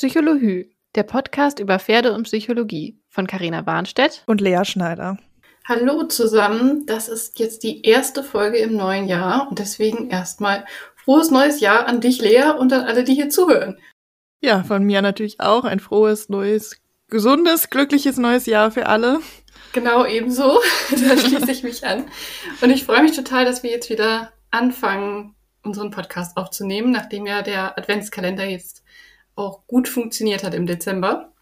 Psychologie, der Podcast über Pferde und Psychologie von Carina Warnstedt und Lea Schneider. Hallo zusammen, das ist jetzt die erste Folge im neuen Jahr und deswegen erstmal frohes neues Jahr an dich, Lea, und an alle, die hier zuhören. Ja, von mir natürlich auch ein frohes, neues, gesundes, glückliches neues Jahr für alle. Genau, ebenso. da schließe ich mich an. Und ich freue mich total, dass wir jetzt wieder anfangen, unseren Podcast aufzunehmen, nachdem ja der Adventskalender jetzt auch gut funktioniert hat im Dezember.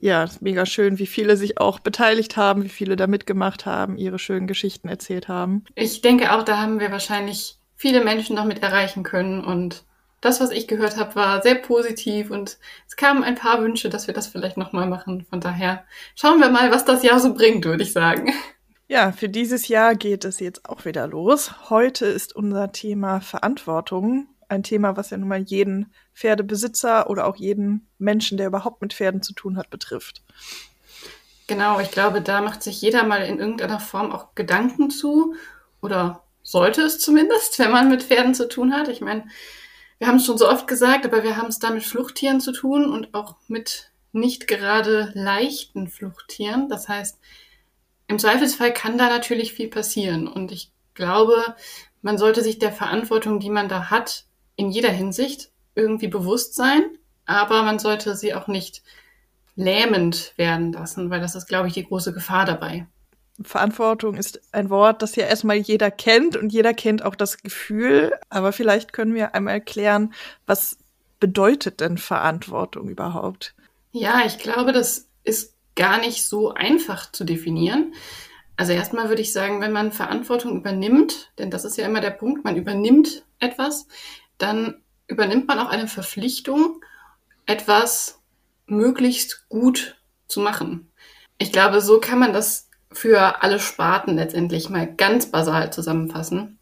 Ja, ist mega schön, wie viele sich auch beteiligt haben, wie viele da mitgemacht haben, ihre schönen Geschichten erzählt haben. Ich denke auch, da haben wir wahrscheinlich viele Menschen noch mit erreichen können und das, was ich gehört habe, war sehr positiv und es kamen ein paar Wünsche, dass wir das vielleicht nochmal machen. Von daher schauen wir mal, was das Jahr so bringt, würde ich sagen. Ja, für dieses Jahr geht es jetzt auch wieder los. Heute ist unser Thema Verantwortung. Ein Thema, was ja nun mal jeden Pferdebesitzer oder auch jeden Menschen, der überhaupt mit Pferden zu tun hat, betrifft. Genau, ich glaube, da macht sich jeder mal in irgendeiner Form auch Gedanken zu oder sollte es zumindest, wenn man mit Pferden zu tun hat. Ich meine, wir haben es schon so oft gesagt, aber wir haben es da mit Fluchttieren zu tun und auch mit nicht gerade leichten Fluchttieren. Das heißt, im Zweifelsfall kann da natürlich viel passieren. Und ich glaube, man sollte sich der Verantwortung, die man da hat, in jeder Hinsicht irgendwie bewusst sein, aber man sollte sie auch nicht lähmend werden lassen, weil das ist, glaube ich, die große Gefahr dabei. Verantwortung ist ein Wort, das ja erstmal jeder kennt und jeder kennt auch das Gefühl. Aber vielleicht können wir einmal erklären, was bedeutet denn Verantwortung überhaupt? Ja, ich glaube, das ist gar nicht so einfach zu definieren. Also erstmal würde ich sagen, wenn man Verantwortung übernimmt, denn das ist ja immer der Punkt, man übernimmt etwas, dann übernimmt man auch eine Verpflichtung, etwas möglichst gut zu machen. Ich glaube, so kann man das für alle Sparten letztendlich mal ganz basal zusammenfassen.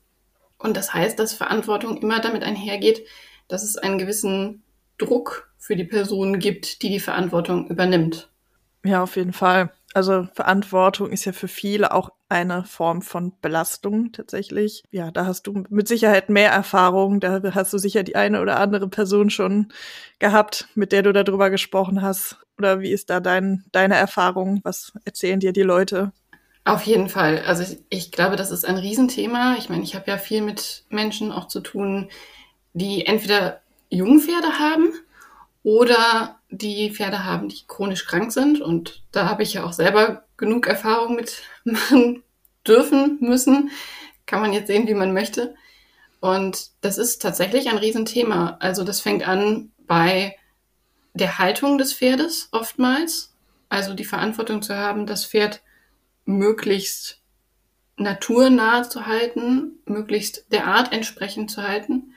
Und das heißt, dass Verantwortung immer damit einhergeht, dass es einen gewissen Druck für die Person gibt, die die Verantwortung übernimmt. Ja, auf jeden Fall. Also Verantwortung ist ja für viele auch eine Form von Belastung tatsächlich. Ja, da hast du mit Sicherheit mehr Erfahrung. Da hast du sicher die eine oder andere Person schon gehabt, mit der du darüber gesprochen hast. Oder wie ist da dein, deine Erfahrung? Was erzählen dir die Leute? Auf jeden Fall. Also ich, ich glaube, das ist ein Riesenthema. Ich meine, ich habe ja viel mit Menschen auch zu tun, die entweder Jungpferde haben oder die Pferde haben, die chronisch krank sind. Und da habe ich ja auch selber genug Erfahrung mit machen dürfen, müssen. Kann man jetzt sehen, wie man möchte. Und das ist tatsächlich ein Riesenthema. Also das fängt an bei der Haltung des Pferdes oftmals. Also die Verantwortung zu haben, das Pferd möglichst naturnah zu halten, möglichst der Art entsprechend zu halten.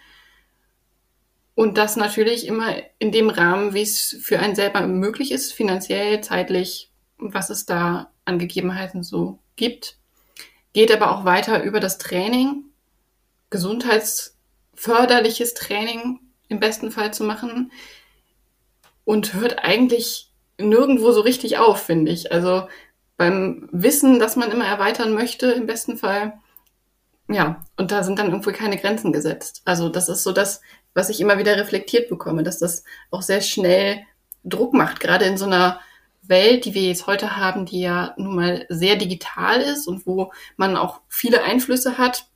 Und das natürlich immer in dem Rahmen, wie es für einen selber möglich ist, finanziell, zeitlich, was es da an Gegebenheiten so gibt. Geht aber auch weiter über das Training, gesundheitsförderliches Training im besten Fall zu machen und hört eigentlich nirgendwo so richtig auf, finde ich. Also beim Wissen, dass man immer erweitern möchte, im besten Fall. Ja, und da sind dann irgendwo keine Grenzen gesetzt. Also das ist so das, was ich immer wieder reflektiert bekomme, dass das auch sehr schnell Druck macht, gerade in so einer Welt, die wir jetzt heute haben, die ja nun mal sehr digital ist und wo man auch viele Einflüsse hat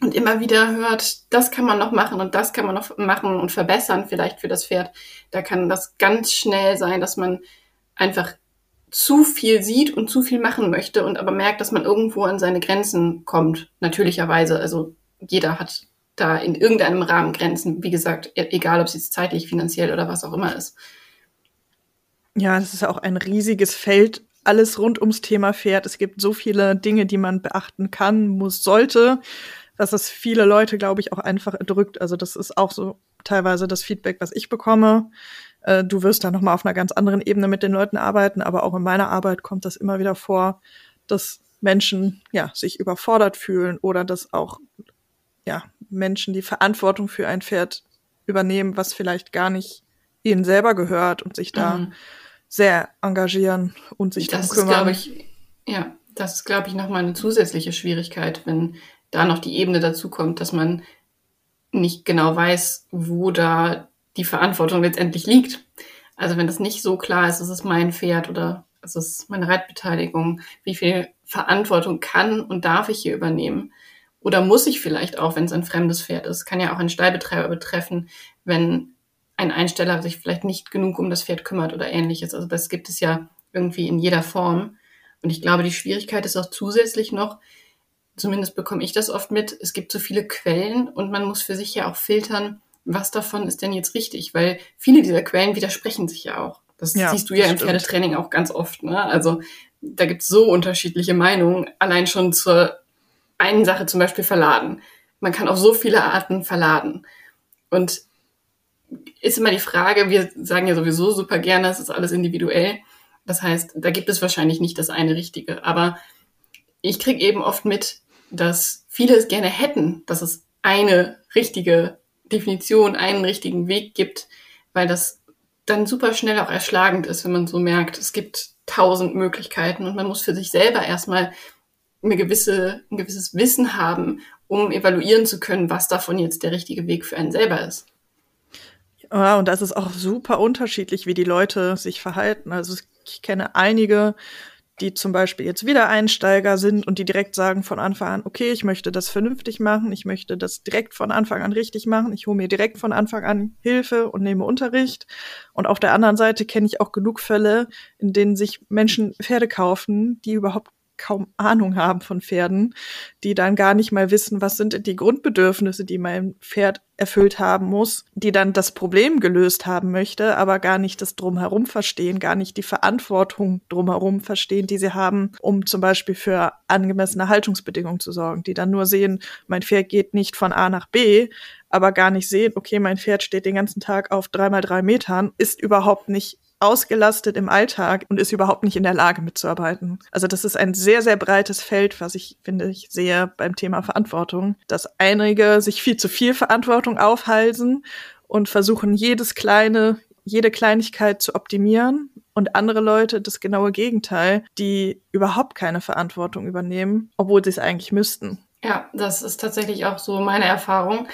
und immer wieder hört, das kann man noch machen und das kann man noch machen und verbessern vielleicht für das Pferd. Da kann das ganz schnell sein, dass man einfach zu viel sieht und zu viel machen möchte und aber merkt, dass man irgendwo an seine Grenzen kommt, natürlicherweise. Also jeder hat da in irgendeinem Rahmen Grenzen, wie gesagt, e-, egal ob es jetzt zeitlich, finanziell oder was auch immer ist. Ja, das ist auch ein riesiges Feld, alles rund ums Thema Pferd. Es gibt so viele Dinge, die man beachten kann, muss, sollte, dass es viele Leute, glaube ich, auch einfach erdrückt. Also das ist auch so teilweise das Feedback, was ich bekomme äh, du wirst da nochmal auf einer ganz anderen Ebene mit den Leuten arbeiten, aber auch in meiner Arbeit kommt das immer wieder vor, dass Menschen ja sich überfordert fühlen oder dass auch ja Menschen die Verantwortung für ein Pferd übernehmen, was vielleicht gar nicht ihnen selber gehört und sich da mhm. sehr engagieren und sich das darum kümmern. Ist, ich, ja, das ist, glaube ich, nochmal eine zusätzliche Schwierigkeit, wenn da noch die Ebene dazu kommt, dass man nicht genau weiß, wo da die Verantwortung letztendlich liegt. Also wenn das nicht so klar ist, es ist mein Pferd oder es ist meine Reitbeteiligung, wie viel Verantwortung kann und darf ich hier übernehmen? Oder muss ich vielleicht auch, wenn es ein fremdes Pferd ist, kann ja auch ein Stallbetreiber betreffen, wenn ein Einsteller sich vielleicht nicht genug um das Pferd kümmert oder ähnliches. Also das gibt es ja irgendwie in jeder Form. Und ich glaube, die Schwierigkeit ist auch zusätzlich noch, zumindest bekomme ich das oft mit, es gibt so viele Quellen und man muss für sich ja auch filtern, was davon ist denn jetzt richtig, weil viele dieser Quellen widersprechen sich ja auch. Das ja, siehst du ja im stimmt. Pferdetraining auch ganz oft. Ne? Also da gibt es so unterschiedliche Meinungen, allein schon zur einen Sache zum Beispiel verladen. Man kann auf so viele Arten verladen. Und ist immer die Frage, wir sagen ja sowieso super gerne, es ist alles individuell. Das heißt, da gibt es wahrscheinlich nicht das eine Richtige. Aber ich kriege eben oft mit, dass viele es gerne hätten, dass es eine richtige Definition, einen richtigen Weg gibt, weil das dann super schnell auch erschlagend ist, wenn man so merkt, es gibt tausend Möglichkeiten und man muss für sich selber erstmal eine gewisse, ein gewisses Wissen haben, um evaluieren zu können, was davon jetzt der richtige Weg für einen selber ist. Ja, und das ist auch super unterschiedlich, wie die Leute sich verhalten. Also ich kenne einige, die zum Beispiel jetzt wieder Einsteiger sind und die direkt sagen von Anfang an, okay, ich möchte das vernünftig machen, ich möchte das direkt von Anfang an richtig machen, ich hole mir direkt von Anfang an Hilfe und nehme Unterricht. Und auf der anderen Seite kenne ich auch genug Fälle, in denen sich Menschen Pferde kaufen, die überhaupt kaum Ahnung haben von Pferden, die dann gar nicht mal wissen, was sind die Grundbedürfnisse, die mein Pferd erfüllt haben muss, die dann das Problem gelöst haben möchte, aber gar nicht das drumherum verstehen, gar nicht die Verantwortung drumherum verstehen, die sie haben, um zum Beispiel für angemessene Haltungsbedingungen zu sorgen, die dann nur sehen, mein Pferd geht nicht von A nach B, aber gar nicht sehen, okay, mein Pferd steht den ganzen Tag auf drei mal drei Metern, ist überhaupt nicht ausgelastet im Alltag und ist überhaupt nicht in der Lage mitzuarbeiten. Also das ist ein sehr, sehr breites Feld, was ich finde ich sehe beim Thema Verantwortung, dass einige sich viel zu viel Verantwortung aufhalsen und versuchen jedes kleine, jede Kleinigkeit zu optimieren und andere Leute das genaue Gegenteil, die überhaupt keine Verantwortung übernehmen, obwohl sie es eigentlich müssten. Ja, das ist tatsächlich auch so meine Erfahrung.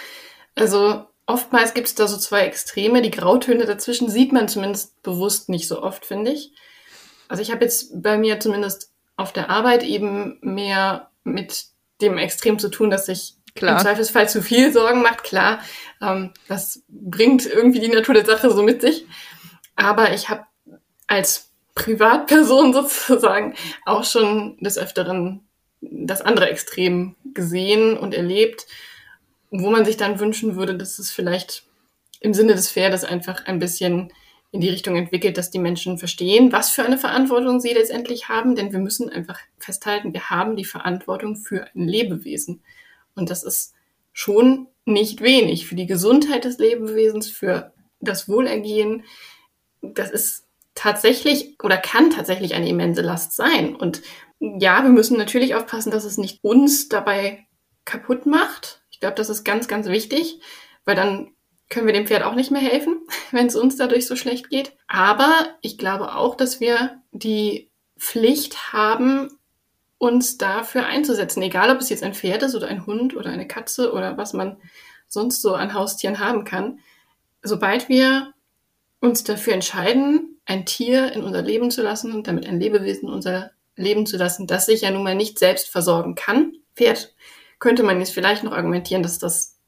Also oftmals gibt es da so zwei Extreme. Die Grautöne dazwischen sieht man zumindest bewusst nicht so oft, finde ich. Also ich habe jetzt bei mir zumindest auf der Arbeit eben mehr mit dem Extrem zu tun, dass sich Klar. im Zweifelsfall zu viel Sorgen macht. Klar, ähm, das bringt irgendwie die Natur der Sache so mit sich. Aber ich habe als Privatperson sozusagen auch schon des Öfteren das andere Extrem gesehen und erlebt wo man sich dann wünschen würde, dass es vielleicht im Sinne des Pferdes einfach ein bisschen in die Richtung entwickelt, dass die Menschen verstehen, was für eine Verantwortung sie letztendlich haben, denn wir müssen einfach festhalten, wir haben die Verantwortung für ein Lebewesen. Und das ist schon nicht wenig für die Gesundheit des Lebewesens, für das Wohlergehen. Das ist tatsächlich oder kann tatsächlich eine immense Last sein. Und ja, wir müssen natürlich aufpassen, dass es nicht uns dabei kaputt macht, ich glaube, das ist ganz, ganz wichtig, weil dann können wir dem Pferd auch nicht mehr helfen, wenn es uns dadurch so schlecht geht. Aber ich glaube auch, dass wir die Pflicht haben, uns dafür einzusetzen, egal ob es jetzt ein Pferd ist oder ein Hund oder eine Katze oder was man sonst so an Haustieren haben kann. Sobald wir uns dafür entscheiden, ein Tier in unser Leben zu lassen und damit ein Lebewesen in unser Leben zu lassen, das sich ja nun mal nicht selbst versorgen kann. Pferd könnte man jetzt vielleicht noch argumentieren, dass das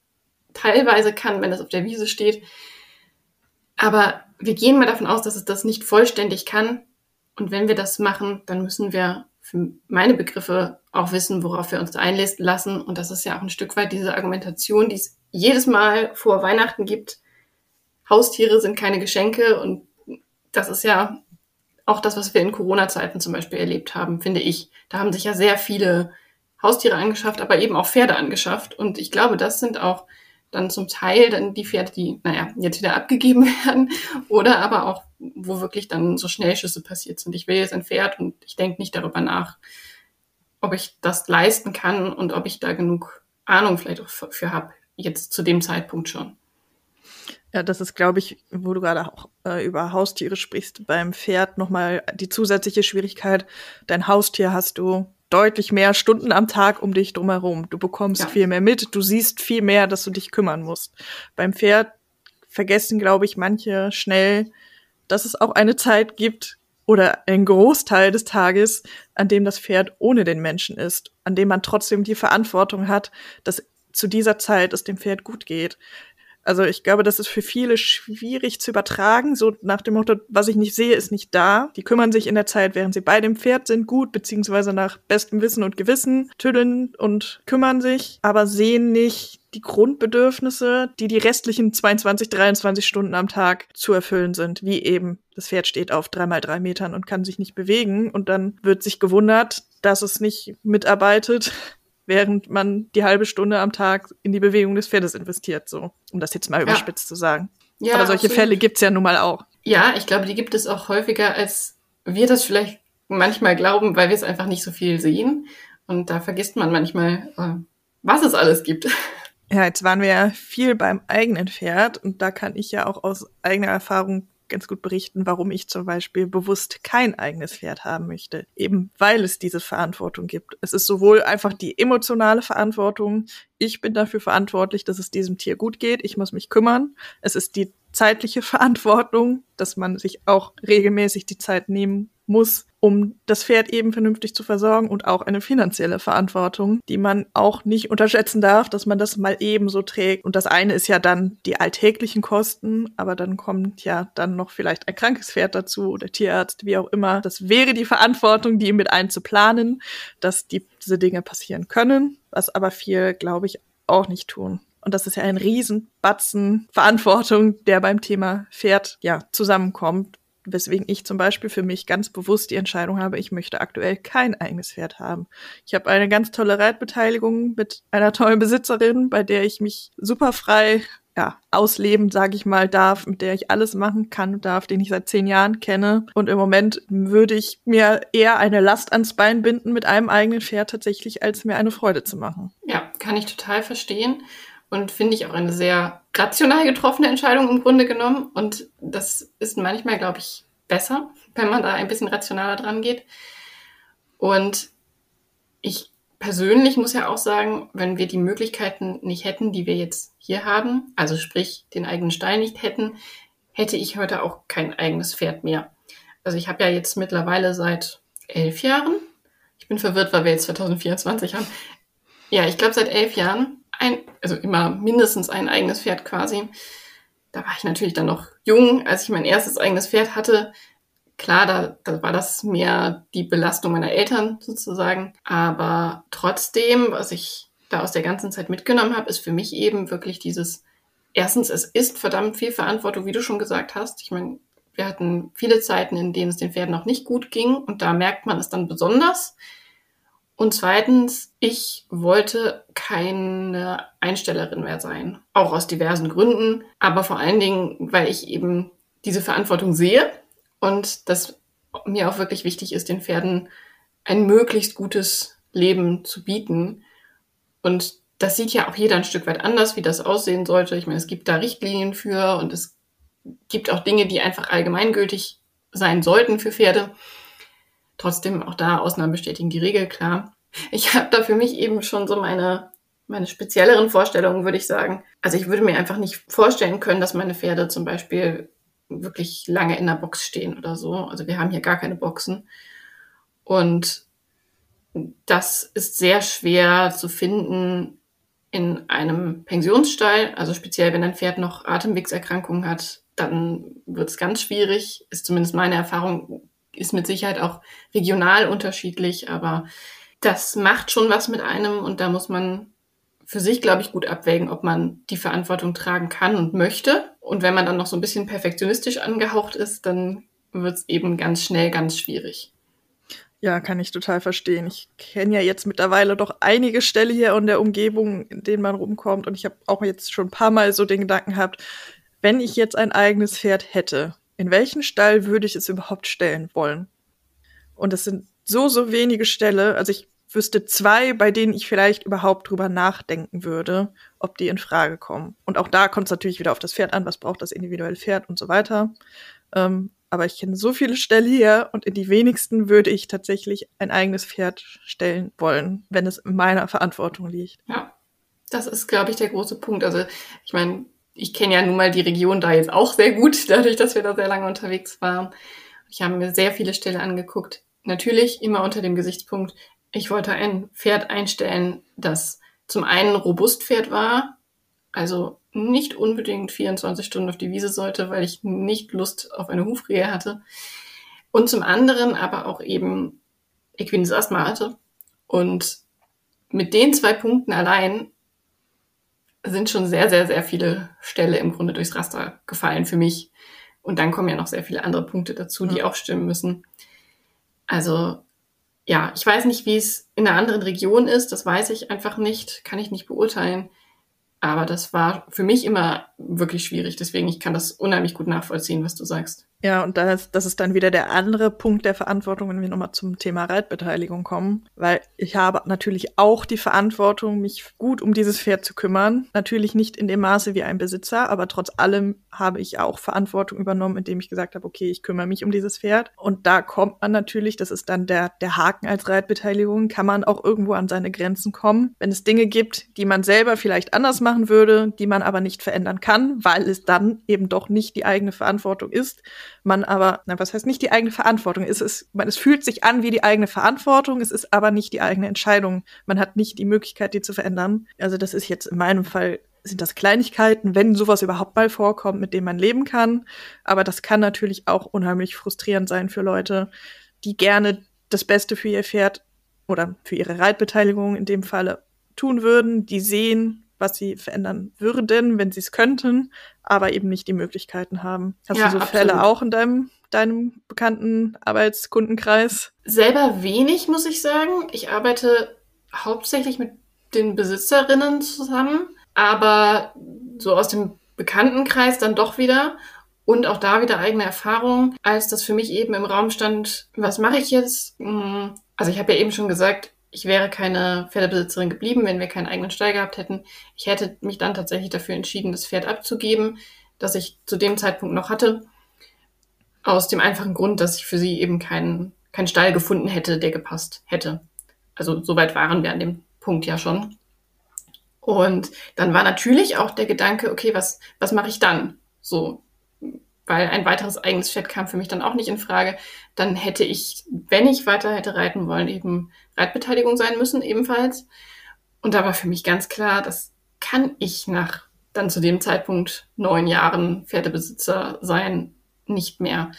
teilweise kann, wenn das auf der Wiese steht. Aber wir gehen mal davon aus, dass es das nicht vollständig kann. Und wenn wir das machen, dann müssen wir für meine Begriffe auch wissen, worauf wir uns einlassen. Und das ist ja auch ein Stück weit diese Argumentation, die es jedes Mal vor Weihnachten gibt. Haustiere sind keine Geschenke und das ist ja auch das, was wir in Corona-Zeiten zum Beispiel erlebt haben, finde ich. Da haben sich ja sehr viele Haustiere angeschafft, aber eben auch Pferde angeschafft. Und ich glaube, das sind auch dann zum Teil dann die Pferde, die, naja, jetzt wieder abgegeben werden oder aber auch, wo wirklich dann so Schnellschüsse passiert sind. Ich will jetzt ein Pferd und ich denke nicht darüber nach, ob ich das leisten kann und ob ich da genug Ahnung vielleicht auch für, habe, jetzt zu dem Zeitpunkt schon. Ja, das ist, glaube ich, wo du gerade auch äh, über Haustiere sprichst, beim Pferd nochmal die zusätzliche Schwierigkeit. Dein Haustier hast du deutlich mehr Stunden am Tag um dich drumherum. Du bekommst ja. viel mehr mit, du siehst viel mehr, dass du dich kümmern musst. Beim Pferd vergessen, glaube ich, manche schnell, dass es auch eine Zeit gibt oder ein Großteil des Tages, an dem das Pferd ohne den Menschen ist, an dem man trotzdem die Verantwortung hat, dass zu dieser Zeit es dem Pferd gut geht. Also ich glaube, das ist für viele schwierig zu übertragen, so nach dem Motto, was ich nicht sehe, ist nicht da. Die kümmern sich in der Zeit, während sie bei dem Pferd sind, gut, beziehungsweise nach bestem Wissen und Gewissen, tüddeln und kümmern sich, aber sehen nicht die Grundbedürfnisse, die die restlichen 22, 23 Stunden am Tag zu erfüllen sind, wie eben das Pferd steht auf dreimal drei Metern und kann sich nicht bewegen. Und dann wird sich gewundert, dass es nicht mitarbeitet, während man die halbe Stunde am Tag in die Bewegung des Pferdes investiert, so, um das jetzt mal überspitzt zu sagen. Ja, Aber solche absolut. Fälle gibt's ja nun mal auch. Ja, ich glaube, die gibt es auch häufiger, als wir das vielleicht manchmal glauben, weil wir es einfach nicht so viel sehen. Und da vergisst man manchmal, äh, was es alles gibt. Ja, jetzt waren wir ja viel beim eigenen Pferd und da kann ich ja auch aus eigener Erfahrung ganz gut berichten, warum ich zum Beispiel bewusst kein eigenes Pferd haben möchte. Eben weil es diese Verantwortung gibt. Es ist sowohl einfach die emotionale Verantwortung, ich bin dafür verantwortlich, dass es diesem Tier gut geht, ich muss mich kümmern. Es ist die zeitliche Verantwortung, dass man sich auch regelmäßig die Zeit nehmen muss, um das Pferd eben vernünftig zu versorgen und auch eine finanzielle Verantwortung, die man auch nicht unterschätzen darf, dass man das mal eben so trägt. Und das eine ist ja dann die alltäglichen Kosten, aber dann kommt ja dann noch vielleicht ein krankes Pferd dazu oder Tierarzt, wie auch immer. Das wäre die Verantwortung, die mit einzuplanen, dass die, diese Dinge passieren können, was aber viel, glaube ich, auch nicht tun. Und das ist ja ein Riesenbatzen Verantwortung, der beim Thema Pferd ja zusammenkommt, weswegen ich zum Beispiel für mich ganz bewusst die Entscheidung habe, ich möchte aktuell kein eigenes Pferd haben. Ich habe eine ganz tolle Reitbeteiligung mit einer tollen Besitzerin, bei der ich mich super frei ja, ausleben, sage ich mal, darf, mit der ich alles machen kann und darf, den ich seit zehn Jahren kenne. Und im Moment würde ich mir eher eine Last ans Bein binden mit einem eigenen Pferd tatsächlich, als mir eine Freude zu machen. Ja, kann ich total verstehen und finde ich auch eine sehr rational getroffene Entscheidung im Grunde genommen. Und das ist manchmal, glaube ich, besser, wenn man da ein bisschen rationaler dran geht. Und ich persönlich muss ja auch sagen, wenn wir die Möglichkeiten nicht hätten, die wir jetzt hier haben, also sprich den eigenen Stall nicht hätten, hätte ich heute auch kein eigenes Pferd mehr. Also ich habe ja jetzt mittlerweile seit elf Jahren, ich bin verwirrt, weil wir jetzt 2024 haben, ja, ich glaube seit elf Jahren ein, also immer mindestens ein eigenes Pferd quasi. Da war ich natürlich dann noch jung, als ich mein erstes eigenes Pferd hatte. Klar, da, da war das mehr die Belastung meiner Eltern sozusagen. Aber trotzdem, was ich da aus der ganzen Zeit mitgenommen habe, ist für mich eben wirklich dieses, erstens, es ist verdammt viel Verantwortung, wie du schon gesagt hast. Ich meine, wir hatten viele Zeiten, in denen es den Pferden noch nicht gut ging und da merkt man es dann besonders. Und zweitens, ich wollte keine Einstellerin mehr sein. Auch aus diversen Gründen, aber vor allen Dingen, weil ich eben diese Verantwortung sehe und das mir auch wirklich wichtig ist, den Pferden ein möglichst gutes Leben zu bieten. Und das sieht ja auch jeder ein Stück weit anders, wie das aussehen sollte. Ich meine, es gibt da Richtlinien für und es gibt auch Dinge, die einfach allgemeingültig sein sollten für Pferde. Trotzdem auch da Ausnahmen bestätigen die Regel, klar. Ich habe da für mich eben schon so meine, meine spezielleren Vorstellungen, würde ich sagen. Also ich würde mir einfach nicht vorstellen können, dass meine Pferde zum Beispiel wirklich lange in der Box stehen oder so. Also wir haben hier gar keine Boxen. Und das ist sehr schwer zu finden in einem Pensionsstall. Also speziell, wenn ein Pferd noch Atemwegserkrankungen hat, dann wird es ganz schwierig. Ist zumindest meine Erfahrung ist mit Sicherheit auch regional unterschiedlich, aber das macht schon was mit einem und da muss man für sich, glaube ich, gut abwägen, ob man die Verantwortung tragen kann und möchte. Und wenn man dann noch so ein bisschen perfektionistisch angehaucht ist, dann wird es eben ganz schnell ganz schwierig. Ja, kann ich total verstehen. Ich kenne ja jetzt mittlerweile doch einige Ställe hier in der Umgebung, in denen man rumkommt. Und ich habe auch jetzt schon ein paar Mal so den Gedanken gehabt, wenn ich jetzt ein eigenes Pferd hätte, in welchen Stall würde ich es überhaupt stellen wollen? Und es sind so, so wenige Ställe. Also ich wüsste zwei, bei denen ich vielleicht überhaupt drüber nachdenken würde, ob die in Frage kommen. Und auch da kommt es natürlich wieder auf das Pferd an, was braucht das individuelle Pferd und so weiter. Ähm, aber ich kenne so viele Ställe hier und in die wenigsten würde ich tatsächlich ein eigenes Pferd stellen wollen, wenn es in meiner Verantwortung liegt. Ja, das ist, glaube ich, der große Punkt. Also ich meine, ich kenne ja nun mal die Region da jetzt auch sehr gut, dadurch, dass wir da sehr lange unterwegs waren. Ich habe mir sehr viele Ställe angeguckt. Natürlich immer unter dem Gesichtspunkt, ich wollte ein Pferd einstellen, das zum einen Robustpferd war, also nicht unbedingt 24 Stunden auf die Wiese sollte, weil ich nicht Lust auf eine Hufrehe hatte. Und zum anderen aber auch eben Equines Asthma hatte. Und mit den zwei Punkten allein sind schon sehr, sehr, sehr viele Ställe im Grunde durchs Raster gefallen für mich. Und dann kommen ja noch sehr viele andere Punkte dazu, die ja. auch stimmen müssen. Also ja, ich weiß nicht, wie es in einer anderen Region ist. Das weiß ich einfach nicht, kann ich nicht beurteilen. Aber das war für mich immer wirklich schwierig. Deswegen, ich kann das unheimlich gut nachvollziehen, was du sagst. Ja, und das, das ist dann wieder der andere Punkt der Verantwortung, wenn wir nochmal zum Thema Reitbeteiligung kommen. Weil ich habe natürlich auch die Verantwortung, mich gut um dieses Pferd zu kümmern. Natürlich nicht in dem Maße wie ein Besitzer, aber trotz allem habe ich auch Verantwortung übernommen, indem ich gesagt habe, okay, ich kümmere mich um dieses Pferd. Und da kommt man natürlich, das ist dann der, der Haken als Reitbeteiligung, kann man auch irgendwo an seine Grenzen kommen. Wenn es Dinge gibt, die man selber vielleicht anders machen würde, die man aber nicht verändern kann, weil es dann eben doch nicht die eigene Verantwortung ist, man aber, na, was heißt nicht die eigene Verantwortung? Es ist, man, es fühlt sich an wie die eigene Verantwortung, es ist aber nicht die eigene Entscheidung. Man hat nicht die Möglichkeit, die zu verändern. Also das ist jetzt in meinem Fall sind das Kleinigkeiten, wenn sowas überhaupt mal vorkommt, mit dem man leben kann. Aber das kann natürlich auch unheimlich frustrierend sein für Leute, die gerne das Beste für ihr Pferd oder für ihre Reitbeteiligung in dem Falle tun würden, die sehen, was sie verändern würden, wenn sie es könnten, aber eben nicht die Möglichkeiten haben. Hast ja, du so absolut. Fälle auch in deinem, deinem bekannten Arbeitskundenkreis? Selber wenig, muss ich sagen. Ich arbeite hauptsächlich mit den Besitzerinnen zusammen, aber so aus dem Bekanntenkreis dann doch wieder. Und auch da wieder eigene Erfahrung, als das für mich eben im Raum stand, was mache ich jetzt? Hm, also ich habe ja eben schon gesagt, ich wäre keine Pferdebesitzerin geblieben, wenn wir keinen eigenen Stall gehabt hätten. Ich hätte mich dann tatsächlich dafür entschieden, das Pferd abzugeben, das ich zu dem Zeitpunkt noch hatte. Aus dem einfachen Grund, dass ich für sie eben keinen, keinen Stall gefunden hätte, der gepasst hätte. Also soweit waren wir an dem Punkt ja schon. Und dann war natürlich auch der Gedanke, okay, was, was mache ich dann? So, weil ein weiteres eigenes Pferd kam für mich dann auch nicht in Frage. Dann hätte ich, wenn ich weiter hätte reiten wollen, eben Reitbeteiligung sein müssen, ebenfalls. Und da war für mich ganz klar, das kann ich nach dann zu dem Zeitpunkt neun Jahren Pferdebesitzer sein nicht mehr.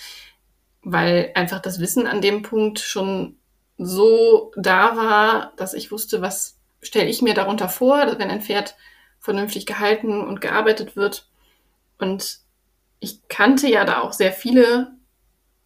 Weil einfach das Wissen an dem Punkt schon so da war, dass ich wusste, was stelle ich mir darunter vor, wenn ein Pferd vernünftig gehalten und gearbeitet wird. Und ich kannte ja da auch sehr viele,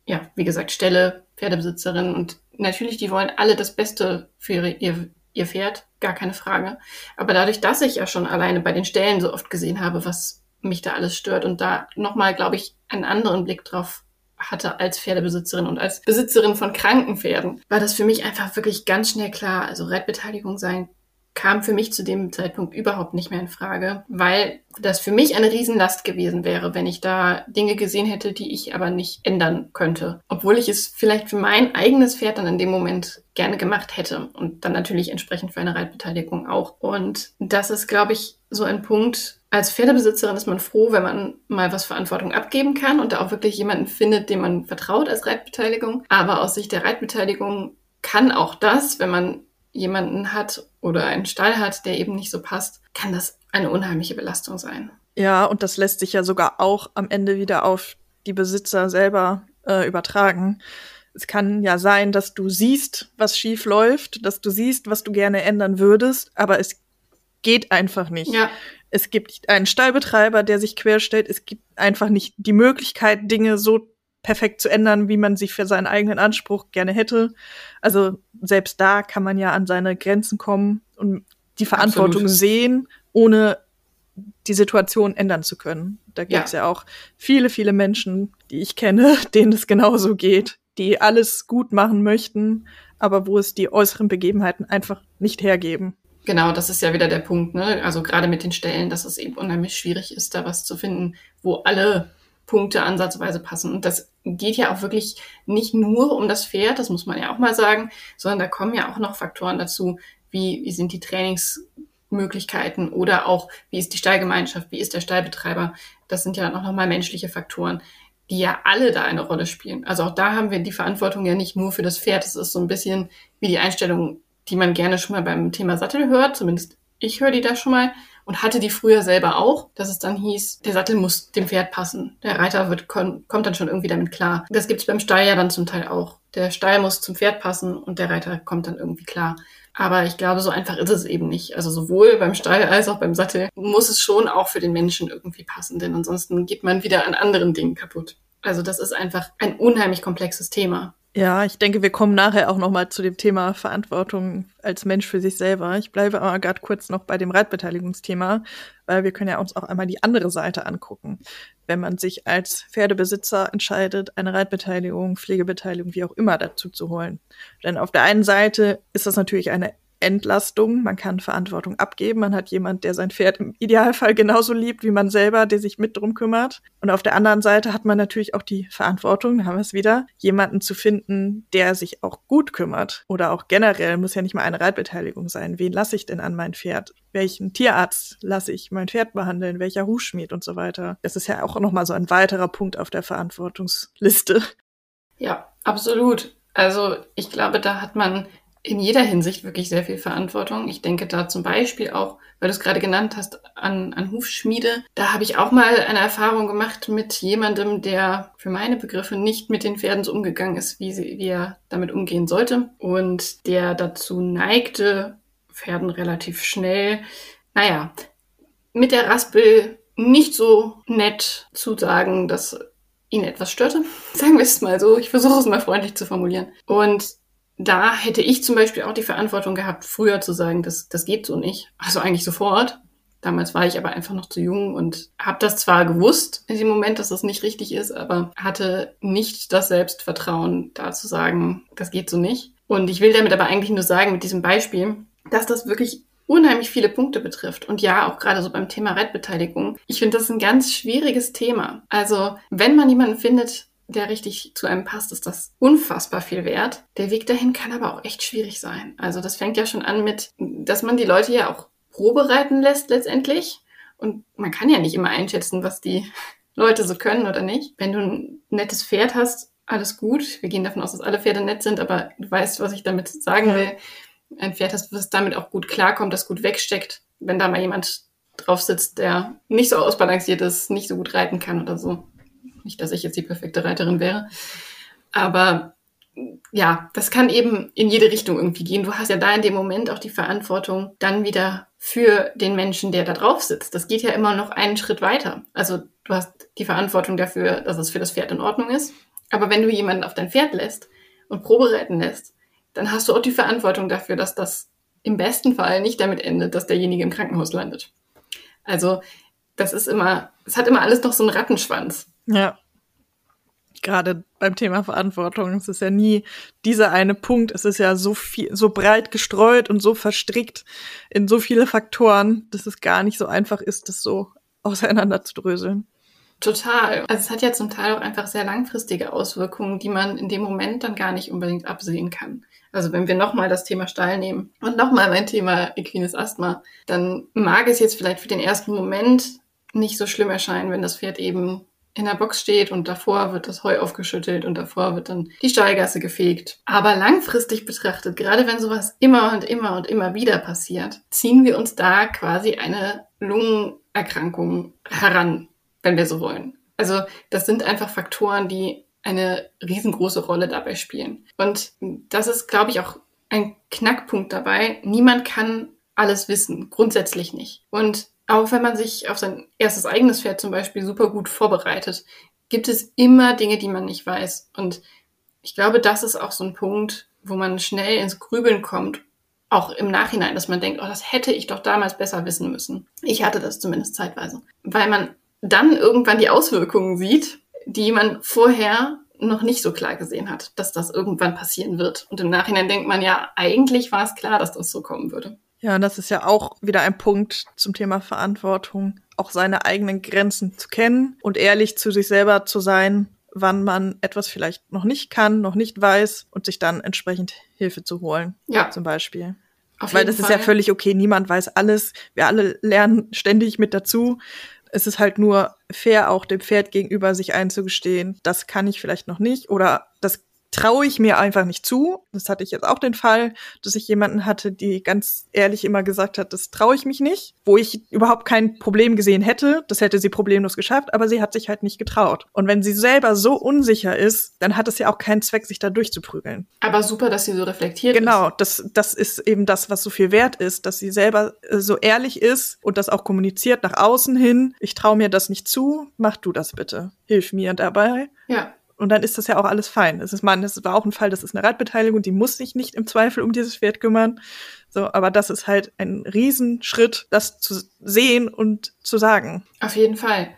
ja, wie gesagt, Ställe, Pferdebesitzerinnen und natürlich, die wollen alle das Beste für ihre, ihr, ihr Pferd, gar keine Frage. Aber dadurch, dass ich ja schon alleine bei den Stellen so oft gesehen habe, was mich da alles stört und da nochmal, glaube ich, einen anderen Blick drauf hatte als Pferdebesitzerin und als Besitzerin von kranken Pferden, war das für mich einfach wirklich ganz schnell klar. Also Reitbeteiligung sein kam für mich zu dem Zeitpunkt überhaupt nicht mehr in Frage, weil das für mich eine Riesenlast gewesen wäre, wenn ich da Dinge gesehen hätte, die ich aber nicht ändern könnte. Obwohl ich es vielleicht für mein eigenes Pferd dann in dem Moment gerne gemacht hätte und dann natürlich entsprechend für eine Reitbeteiligung auch. Und das ist, glaube ich, so ein Punkt. Als Pferdebesitzerin ist man froh, wenn man mal was Verantwortung abgeben kann und da auch wirklich jemanden findet, dem man vertraut als Reitbeteiligung. Aber aus Sicht der Reitbeteiligung kann auch das, wenn man jemanden hat oder einen Stall hat, der eben nicht so passt, kann das eine unheimliche Belastung sein. Ja, und das lässt sich ja sogar auch am Ende wieder auf die Besitzer selber äh, übertragen. Es kann ja sein, dass du siehst, was schief läuft, dass du siehst, was du gerne ändern würdest, aber es geht einfach nicht. Ja. Es gibt einen Stallbetreiber, der sich querstellt. Es gibt einfach nicht die Möglichkeit, Dinge so perfekt zu ändern, wie man sich für seinen eigenen Anspruch gerne hätte. Also selbst da kann man ja an seine Grenzen kommen und die Verantwortung Absolut. sehen, ohne die Situation ändern zu können. Da gibt es ja. ja auch viele, viele Menschen, die ich kenne, denen es genauso geht, die alles gut machen möchten, aber wo es die äußeren Begebenheiten einfach nicht hergeben. Genau, das ist ja wieder der Punkt, ne? Also gerade mit den Stellen, dass es eben unheimlich schwierig ist, da was zu finden, wo alle Punkte ansatzweise passen. Und das geht ja auch wirklich nicht nur um das Pferd, das muss man ja auch mal sagen, sondern da kommen ja auch noch Faktoren dazu, wie, wie sind die Trainings Möglichkeiten oder auch, wie ist die Stallgemeinschaft, wie ist der Stallbetreiber. Das sind ja auch nochmal menschliche Faktoren, die ja alle da eine Rolle spielen. Also auch da haben wir die Verantwortung ja nicht nur für das Pferd. Es ist so ein bisschen wie die Einstellung, die man gerne schon mal beim Thema Sattel hört. Zumindest ich höre die da schon mal und hatte die früher selber auch, dass es dann hieß, der Sattel muss dem Pferd passen. Der Reiter wird, kommt dann schon irgendwie damit klar. Das gibt's beim Stall ja dann zum Teil auch. Der Stall muss zum Pferd passen und der Reiter kommt dann irgendwie klar. Aber ich glaube, so einfach ist es eben nicht. Also sowohl beim Stall als auch beim Sattel muss es schon auch für den Menschen irgendwie passen, denn ansonsten geht man wieder an anderen Dingen kaputt. Also das ist einfach ein unheimlich komplexes Thema. Ja, ich denke, wir kommen nachher auch noch mal zu dem Thema Verantwortung als Mensch für sich selber. Ich bleibe aber gerade kurz noch bei dem Reitbeteiligungsthema, weil wir können ja uns auch einmal die andere Seite angucken. Wenn man sich als Pferdebesitzer entscheidet, eine Reitbeteiligung, Pflegebeteiligung, wie auch immer dazu zu holen. Denn auf der einen Seite ist das natürlich eine Entlastung. Man kann Verantwortung abgeben. Man hat jemand, der sein Pferd im Idealfall genauso liebt wie man selber, der sich mit drum kümmert. Und auf der anderen Seite hat man natürlich auch die Verantwortung, da haben wir es wieder, jemanden zu finden, der sich auch gut kümmert. Oder auch generell muss ja nicht mal eine Reitbeteiligung sein. Wen lasse ich denn an mein Pferd? Welchen Tierarzt lasse ich mein Pferd behandeln? Welcher Hufschmied und so weiter? Das ist ja auch nochmal so ein weiterer Punkt auf der Verantwortungsliste. Ja, absolut. Also ich glaube, da hat man in jeder Hinsicht wirklich sehr viel Verantwortung. Ich denke da zum Beispiel auch, weil du es gerade genannt hast, an, an Hufschmiede. Da habe ich auch mal eine Erfahrung gemacht mit jemandem, der für meine Begriffe nicht mit den Pferden so umgegangen ist, wie, sie, wie er damit umgehen sollte. Und der dazu neigte, Pferden relativ schnell, naja, mit der Raspel nicht so nett zu sagen, dass ihn etwas störte. Sagen wir es mal so. Ich versuche es mal freundlich zu formulieren. Und da hätte ich zum Beispiel auch die Verantwortung gehabt, früher zu sagen, das, das geht so nicht. Also eigentlich sofort. Damals war ich aber einfach noch zu jung und habe das zwar gewusst in dem Moment, dass das nicht richtig ist, aber hatte nicht das Selbstvertrauen, da zu sagen, das geht so nicht. Und ich will damit aber eigentlich nur sagen, mit diesem Beispiel, dass das wirklich unheimlich viele Punkte betrifft. Und ja, auch gerade so beim Thema Reitbeteiligung. Ich finde das ein ganz schwieriges Thema. Also, wenn man jemanden findet, der richtig zu einem passt, ist das unfassbar viel wert. Der Weg dahin kann aber auch echt schwierig sein. Also das fängt ja schon an mit, dass man die Leute ja auch Probe reiten lässt letztendlich. Und man kann ja nicht immer einschätzen, was die Leute so können oder nicht. Wenn du ein nettes Pferd hast, alles gut. Wir gehen davon aus, dass alle Pferde nett sind, aber du weißt, was ich damit sagen will. Ein Pferd hast, was damit auch gut klarkommt, das gut wegsteckt. Wenn da mal jemand drauf sitzt, der nicht so ausbalanciert ist, nicht so gut reiten kann oder so, nicht, dass ich jetzt die perfekte Reiterin wäre. Aber ja, das kann eben in jede Richtung irgendwie gehen. Du hast ja da in dem Moment auch die Verantwortung dann wieder für den Menschen, der da drauf sitzt. Das geht ja immer noch einen Schritt weiter. Also du hast die Verantwortung dafür, dass es für das Pferd in Ordnung ist. Aber wenn du jemanden auf dein Pferd lässt und Probe reiten lässt, dann hast du auch die Verantwortung dafür, dass das im besten Fall nicht damit endet, dass derjenige im Krankenhaus landet. Also das ist immer, es hat immer alles noch so einen Rattenschwanz. Ja. Gerade beim Thema Verantwortung. Es ist ja nie dieser eine Punkt. Es ist ja so viel, so breit gestreut und so verstrickt in so viele Faktoren, dass es gar nicht so einfach ist, das so auseinander zu dröseln. Total. Also es hat ja zum Teil auch einfach sehr langfristige Auswirkungen, die man in dem Moment dann gar nicht unbedingt absehen kann. Also wenn wir nochmal das Thema Stall nehmen und nochmal mein Thema equines Asthma, dann mag es jetzt vielleicht für den ersten Moment nicht so schlimm erscheinen, wenn das Pferd eben in der Box steht und davor wird das Heu aufgeschüttelt und davor wird dann die Stallgasse gefegt. Aber langfristig betrachtet, gerade wenn sowas immer und immer und immer wieder passiert, ziehen wir uns da quasi eine Lungenerkrankung heran, wenn wir so wollen. Also das sind einfach Faktoren, die eine riesengroße Rolle dabei spielen. Und das ist, glaube ich, auch ein Knackpunkt dabei. Niemand kann alles wissen, grundsätzlich nicht. Und auch wenn man sich auf sein erstes eigenes Pferd zum Beispiel super gut vorbereitet, gibt es immer Dinge, die man nicht weiß. Und ich glaube, das ist auch so ein Punkt, wo man schnell ins Grübeln kommt, auch im Nachhinein, dass man denkt, oh, das hätte ich doch damals besser wissen müssen. Ich hatte das zumindest zeitweise. Weil man dann irgendwann die Auswirkungen sieht, die man vorher noch nicht so klar gesehen hat, dass das irgendwann passieren wird. Und im Nachhinein denkt man ja, eigentlich war es klar, dass das so kommen würde. Ja, und das ist ja auch wieder ein Punkt zum Thema Verantwortung, auch seine eigenen Grenzen zu kennen und ehrlich zu sich selber zu sein, wann man etwas vielleicht noch nicht kann, noch nicht weiß und sich dann entsprechend Hilfe zu holen. Ja. Zum Beispiel. Auf Weil das ist ja Fall. völlig okay, niemand weiß alles. Wir alle lernen ständig mit dazu. Es ist halt nur fair, auch dem Pferd gegenüber sich einzugestehen, das kann ich vielleicht noch nicht oder das traue ich mir einfach nicht zu. Das hatte ich jetzt auch den Fall, dass ich jemanden hatte, die ganz ehrlich immer gesagt hat, das traue ich mich nicht, wo ich überhaupt kein Problem gesehen hätte. Das hätte sie problemlos geschafft, aber sie hat sich halt nicht getraut. Und wenn sie selber so unsicher ist, dann hat es ja auch keinen Zweck, sich da durchzuprügeln. Aber super, dass sie so reflektiert Genau, ist. das, das ist eben das, was so viel wert ist, dass sie selber äh, so ehrlich ist und das auch kommuniziert nach außen hin. Ich traue mir das nicht zu, mach du das bitte. Hilf mir dabei. Ja, Und dann ist das ja auch alles fein. Es ist, man, das war auch ein Fall, das ist eine Reitbeteiligung, die muss sich nicht im Zweifel um dieses Pferd kümmern. So, aber das ist halt ein Riesenschritt, das zu sehen und zu sagen. auf jeden Fall.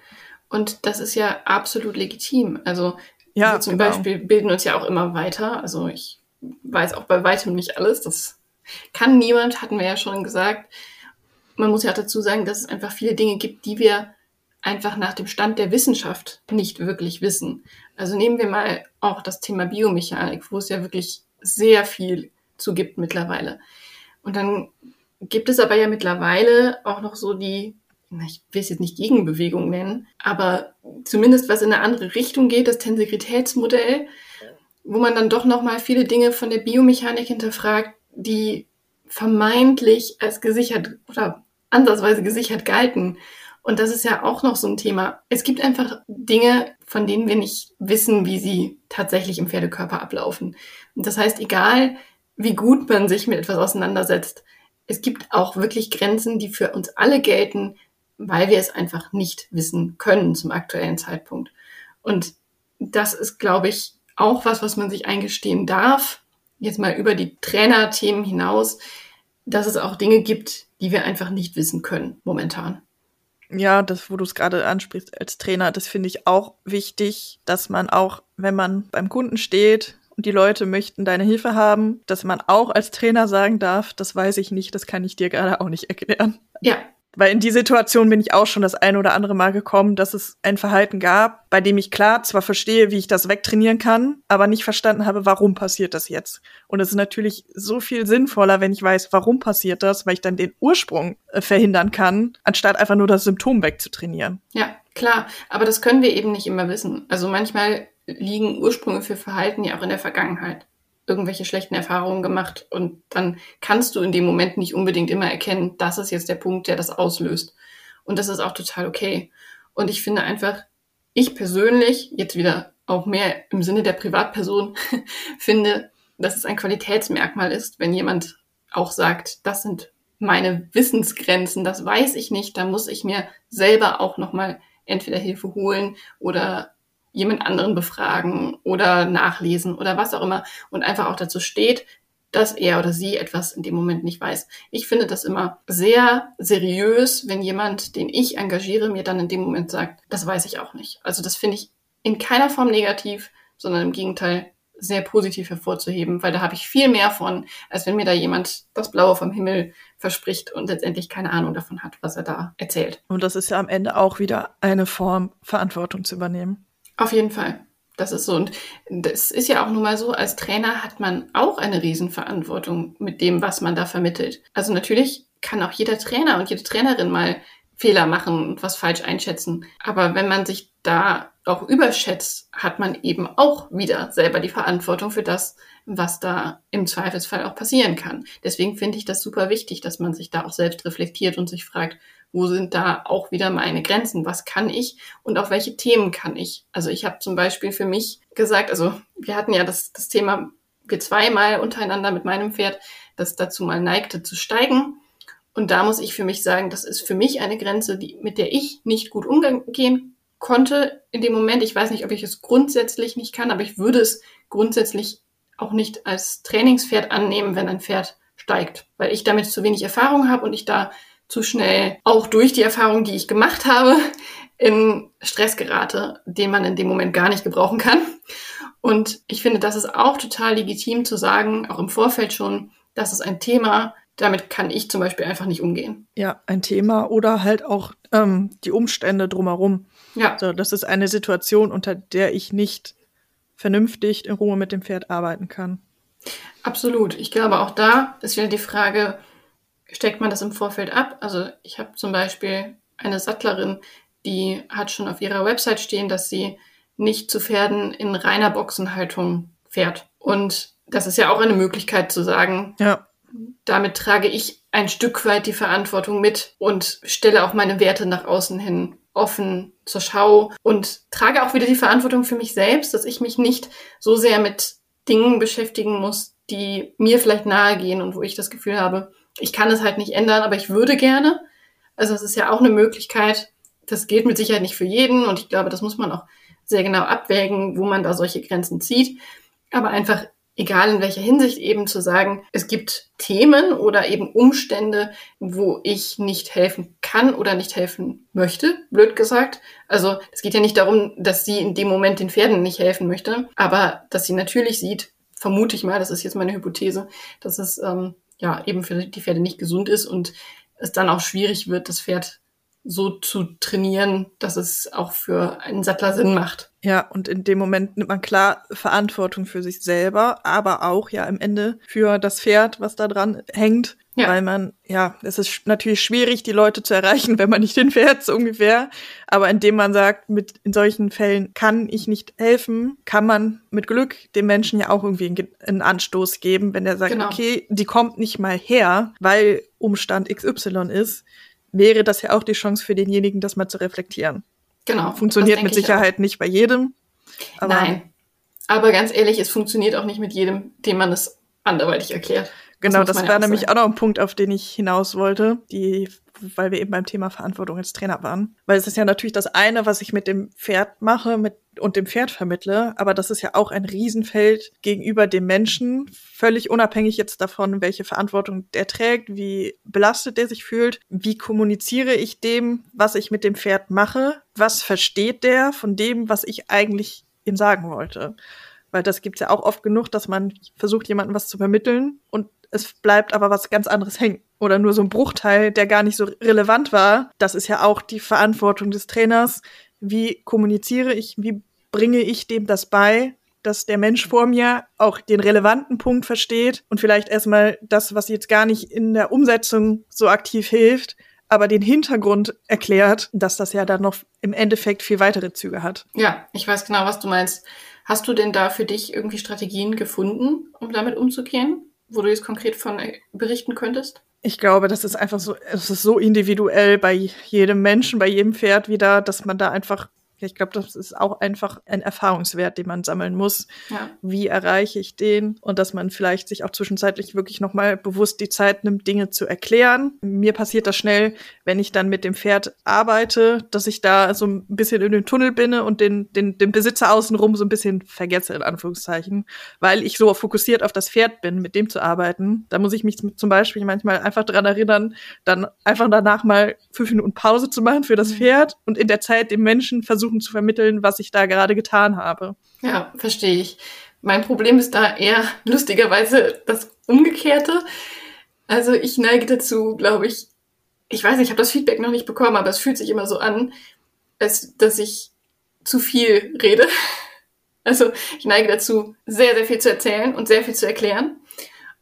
Und das ist ja absolut legitim. Also Ja, wir zum genau. Beispiel bilden uns ja auch immer weiter. Also ich weiß auch bei weitem nicht alles. Das kann niemand, hatten wir ja schon gesagt. Man muss ja auch dazu sagen, dass es einfach viele Dinge gibt, die wir einfach nach dem Stand der Wissenschaft nicht wirklich wissen. Also nehmen wir mal auch das Thema Biomechanik, wo es ja wirklich sehr viel zu gibt mittlerweile. Und dann gibt es aber ja mittlerweile auch noch so die, ich will es jetzt nicht Gegenbewegung nennen, aber zumindest was in eine andere Richtung geht, das Tensegritätsmodell, wo man dann doch nochmal viele Dinge von der Biomechanik hinterfragt, die vermeintlich als gesichert oder ansatzweise gesichert galten. Und das ist ja auch noch so ein Thema. Es gibt einfach Dinge, von denen wir nicht wissen, wie sie tatsächlich im Pferdekörper ablaufen. Und das heißt, egal wie gut man sich mit etwas auseinandersetzt, es gibt auch wirklich Grenzen, die für uns alle gelten, weil wir es einfach nicht wissen können zum aktuellen Zeitpunkt. Und das ist, glaube ich, auch was, was man sich eingestehen darf, jetzt mal über die Trainerthemen hinaus, dass es auch Dinge gibt, die wir einfach nicht wissen können momentan. Ja, das, wo du es gerade ansprichst als Trainer, das finde ich auch wichtig, dass man auch, wenn man beim Kunden steht und die Leute möchten deine Hilfe haben, dass man auch als Trainer sagen darf, das weiß ich nicht, das kann ich dir gerade auch nicht erklären. Ja, Weil in die Situation bin ich auch schon das ein oder andere Mal gekommen, dass es ein Verhalten gab, bei dem ich klar zwar verstehe, wie ich das wegtrainieren kann, aber nicht verstanden habe, warum passiert das jetzt. Und es ist natürlich so viel sinnvoller, wenn ich weiß, warum passiert das, weil ich dann den Ursprung äh, verhindern kann, anstatt einfach nur das Symptom wegzutrainieren. ja, klar. Aber das können wir eben nicht immer wissen. Also manchmal liegen Ursprünge für Verhalten ja auch in der Vergangenheit. Irgendwelche schlechten Erfahrungen gemacht und dann kannst du in dem Moment nicht unbedingt immer erkennen, das ist jetzt der Punkt, der das auslöst. Und das ist auch total okay. Und ich finde einfach, ich persönlich, jetzt wieder auch mehr im Sinne der Privatperson, finde, dass es ein Qualitätsmerkmal ist, wenn jemand auch sagt, das sind meine Wissensgrenzen, das weiß ich nicht, da muss ich mir selber auch nochmal entweder Hilfe holen oder jemand anderen befragen oder nachlesen oder was auch immer und einfach auch dazu steht, dass er oder sie etwas in dem Moment nicht weiß. Ich finde das immer sehr seriös, wenn jemand, den ich engagiere, mir dann in dem Moment sagt, das weiß ich auch nicht. Also das finde ich in keiner Form negativ, sondern im Gegenteil sehr positiv hervorzuheben, weil da habe ich viel mehr von, als wenn mir da jemand das Blaue vom Himmel verspricht und letztendlich keine Ahnung davon hat, was er da erzählt. Und das ist ja am Ende auch wieder eine Form, Verantwortung zu übernehmen. Auf jeden Fall. Das ist so. Und das ist ja auch nun mal so, als Trainer hat man auch eine Riesenverantwortung mit dem, was man da vermittelt. Also natürlich kann auch jeder Trainer und jede Trainerin mal Fehler machen und was falsch einschätzen. Aber wenn man sich da auch überschätzt, hat man eben auch wieder selber die Verantwortung für das, was da im Zweifelsfall auch passieren kann. Deswegen finde ich das super wichtig, dass man sich da auch selbst reflektiert und sich fragt, wo sind da auch wieder meine Grenzen? Was kann ich und auf welche Themen kann ich? Also ich habe zum Beispiel für mich gesagt, also wir hatten ja das, das Thema, wir zweimal untereinander mit meinem Pferd, das dazu mal neigte zu steigen. Und da muss ich für mich sagen, das ist für mich eine Grenze, die, mit der ich nicht gut umgehen konnte in dem Moment. Ich weiß nicht, ob ich es grundsätzlich nicht kann, aber ich würde es grundsätzlich auch nicht als Trainingspferd annehmen, wenn ein Pferd steigt, weil ich damit zu wenig Erfahrung habe und ich da zu schnell, auch durch die Erfahrung, die ich gemacht habe, in Stress gerate, den man in dem Moment gar nicht gebrauchen kann. Und ich finde, das ist auch total legitim zu sagen, auch im Vorfeld schon, das ist ein Thema, damit kann ich zum Beispiel einfach nicht umgehen. Ja, ein Thema oder halt auch ähm, die Umstände drumherum. Ja, So, das ist eine Situation, unter der ich nicht vernünftig in Ruhe mit dem Pferd arbeiten kann. absolut. Ich glaube, auch da ist wieder die Frage, steckt man das im Vorfeld ab? Also ich habe zum Beispiel eine Sattlerin, die hat schon auf ihrer Website stehen, dass sie nicht zu Pferden in reiner Boxenhaltung fährt. Und das ist ja auch eine Möglichkeit zu sagen, Ja. damit trage ich ein Stück weit die Verantwortung mit und stelle auch meine Werte nach außen hin offen zur Schau und trage auch wieder die Verantwortung für mich selbst, dass ich mich nicht so sehr mit Dingen beschäftigen muss, die mir vielleicht nahe gehen und wo ich das Gefühl habe, ich kann es halt nicht ändern, aber ich würde gerne. Also es ist ja auch eine Möglichkeit. Das gilt mit Sicherheit nicht für jeden und ich glaube, das muss man auch sehr genau abwägen, wo man da solche Grenzen zieht. Aber einfach, egal in welcher Hinsicht, eben zu sagen, es gibt Themen oder eben Umstände, wo ich nicht helfen kann oder nicht helfen möchte, blöd gesagt. Also es geht ja nicht darum, dass sie in dem Moment den Pferden nicht helfen möchte, aber dass sie natürlich sieht, vermute ich mal, das ist jetzt meine Hypothese, dass es ähm, ja eben für die Pferde nicht gesund ist und es dann auch schwierig wird, das Pferd so zu trainieren, dass es auch für einen Sattler Sinn macht. Ja, und in dem Moment nimmt man klar Verantwortung für sich selber, aber auch ja am Ende für das Pferd, was da dran hängt. Ja. Weil man, ja, es ist natürlich schwierig, die Leute zu erreichen, wenn man nicht hinfährt, so ungefähr. Aber indem man sagt, mit in solchen Fällen kann ich nicht helfen, kann man mit Glück dem Menschen ja auch irgendwie einen, Ge- einen Anstoß geben, wenn er sagt, Genau. okay, die kommt nicht mal her, weil Umstand XY ist, wäre das ja auch die Chance für denjenigen, das mal zu reflektieren. Genau. Funktioniert mit Sicherheit nicht bei jedem. Aber Nein. Aber ganz ehrlich, es funktioniert auch nicht mit jedem, dem man es anderweitig erklärt. Genau, das, ja war nämlich auch noch ein Punkt, auf den ich hinaus wollte, die, weil wir eben beim Thema Verantwortung als Trainer waren. Weil es ist ja natürlich das eine, was ich mit dem Pferd mache mit, und dem Pferd vermittle, aber das ist ja auch ein Riesenfeld gegenüber dem Menschen, völlig unabhängig jetzt davon, welche Verantwortung der trägt, wie belastet der sich fühlt, wie kommuniziere ich dem, was ich mit dem Pferd mache, was versteht der von dem, was ich eigentlich ihm sagen wollte. Weil das gibt's ja auch oft genug, dass man versucht, jemandem was zu vermitteln und es bleibt aber was ganz anderes hängen. Oder nur so ein Bruchteil, der gar nicht so relevant war. Das ist ja auch die Verantwortung des Trainers. Wie kommuniziere ich, wie bringe ich dem das bei, dass der Mensch vor mir auch den relevanten Punkt versteht und vielleicht erstmal das, was jetzt gar nicht in der Umsetzung so aktiv hilft, aber den Hintergrund erklärt, dass das ja dann noch im Endeffekt viel weitere Züge hat. Ja, ich weiß genau, was du meinst. Hast du denn da für dich irgendwie Strategien gefunden, um damit umzugehen, wo du jetzt konkret von äh, berichten könntest? Ich glaube, das ist einfach so, es ist so individuell bei jedem Menschen, bei jedem Pferd wieder, dass man da einfach, ich glaube, das ist auch einfach ein Erfahrungswert, den man sammeln muss. Ja. Wie erreiche ich den? Und dass man vielleicht sich auch zwischenzeitlich wirklich nochmal bewusst die Zeit nimmt, Dinge zu erklären. Mir passiert das schnell, wenn ich dann mit dem Pferd arbeite, dass ich da so ein bisschen in den Tunnel bin und den, den, den Besitzer außenrum so ein bisschen vergesse, in Anführungszeichen, weil ich so fokussiert auf das Pferd bin, mit dem zu arbeiten. Da muss ich mich zum Beispiel manchmal einfach dran erinnern, dann einfach danach mal fünf Minuten Pause zu machen für das Mhm. Pferd und in der Zeit dem Menschen versuchen zu vermitteln, was ich da gerade getan habe. Ja, verstehe ich. Mein Problem ist da eher lustigerweise das Umgekehrte. Also ich neige dazu, glaube ich, ich weiß nicht, ich habe das Feedback noch nicht bekommen, aber es fühlt sich immer so an, als dass ich zu viel rede. Also ich neige dazu, sehr, sehr viel zu erzählen und sehr viel zu erklären.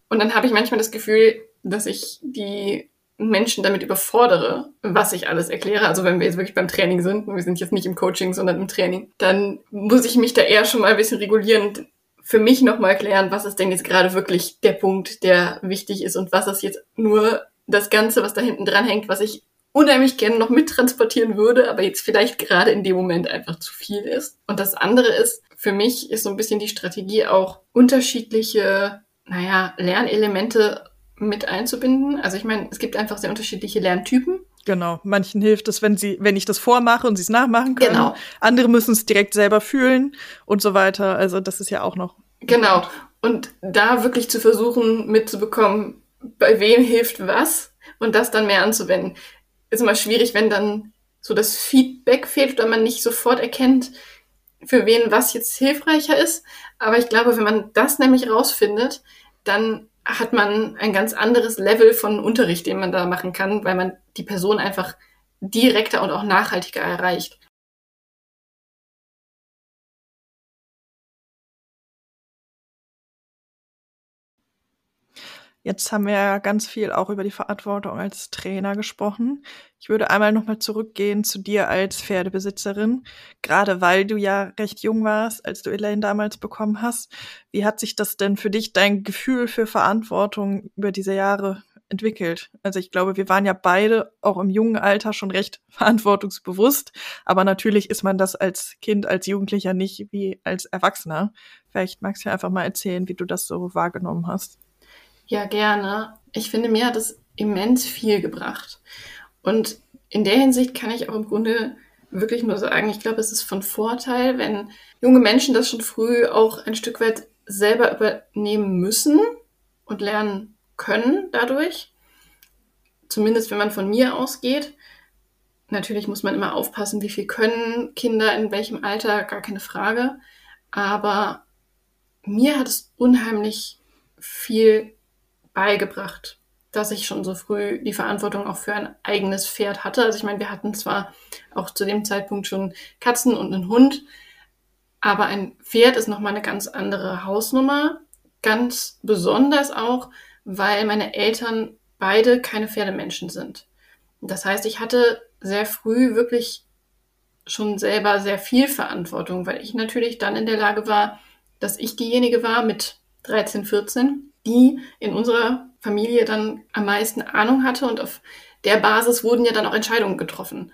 Und dann habe ich manchmal das Gefühl, dass ich die Menschen damit überfordere, was ich alles erkläre. Also wenn wir jetzt wirklich beim Training sind, und wir sind jetzt nicht im Coaching, sondern im Training, dann muss ich mich da eher schon mal ein bisschen regulieren und für mich nochmal klären, was ist denn jetzt gerade wirklich der Punkt, der wichtig ist und was ist jetzt nur das Ganze, was da hinten dran hängt, was ich unheimlich gerne noch mittransportieren würde, aber jetzt vielleicht gerade in dem Moment einfach zu viel ist. Und das andere ist, für mich ist so ein bisschen die Strategie auch unterschiedliche, naja, Lernelemente mit einzubinden. Also ich meine, es gibt einfach sehr unterschiedliche Lerntypen. Genau. Manchen hilft es, wenn sie, wenn ich das vormache und sie es nachmachen können. Genau. Andere müssen es direkt selber fühlen und so weiter. Also das ist ja auch noch. Genau. Und da wirklich zu versuchen mitzubekommen, bei wem hilft was und das dann mehr anzuwenden. Ist immer schwierig, wenn dann so das Feedback fehlt oder man nicht sofort erkennt, für wen was jetzt hilfreicher ist. Aber ich glaube, wenn man das nämlich rausfindet, dann hat man ein ganz anderes Level von Unterricht, den man da machen kann, weil man die Person einfach direkter und auch nachhaltiger erreicht. Jetzt haben wir ja ganz viel auch über die Verantwortung als Trainer gesprochen. Ich würde einmal nochmal zurückgehen zu dir als Pferdebesitzerin, gerade weil du ja recht jung warst, als du Elaine damals bekommen hast. Wie hat sich das denn für dich, dein Gefühl für Verantwortung über diese Jahre entwickelt? Also ich glaube, wir waren ja beide auch im jungen Alter schon recht verantwortungsbewusst, aber natürlich ist man das als Kind, als Jugendlicher nicht wie als Erwachsener. Vielleicht magst du ja einfach mal erzählen, wie du das so wahrgenommen hast. Ja, gerne. Ich finde, mir hat es immens viel gebracht. Und in der Hinsicht kann ich auch im Grunde wirklich nur sagen, ich glaube, es ist von Vorteil, wenn junge Menschen das schon früh auch ein Stück weit selber übernehmen müssen und lernen können dadurch. Zumindest wenn man von mir ausgeht. Natürlich muss man immer aufpassen, wie viel können Kinder in welchem Alter, gar keine Frage. Aber mir hat es unheimlich viel beigebracht, dass ich schon so früh die Verantwortung auch für ein eigenes Pferd hatte. Also ich meine, wir hatten zwar auch zu dem Zeitpunkt schon Katzen und einen Hund, aber ein Pferd ist nochmal eine ganz andere Hausnummer. Ganz besonders auch, weil meine Eltern beide keine Pferdemenschen sind. Das heißt, ich hatte sehr früh wirklich schon selber sehr viel Verantwortung, weil ich natürlich dann in der Lage war, dass ich diejenige war mit 13, 14, die in unserer Familie dann am meisten Ahnung hatte und auf der Basis wurden ja dann auch Entscheidungen getroffen.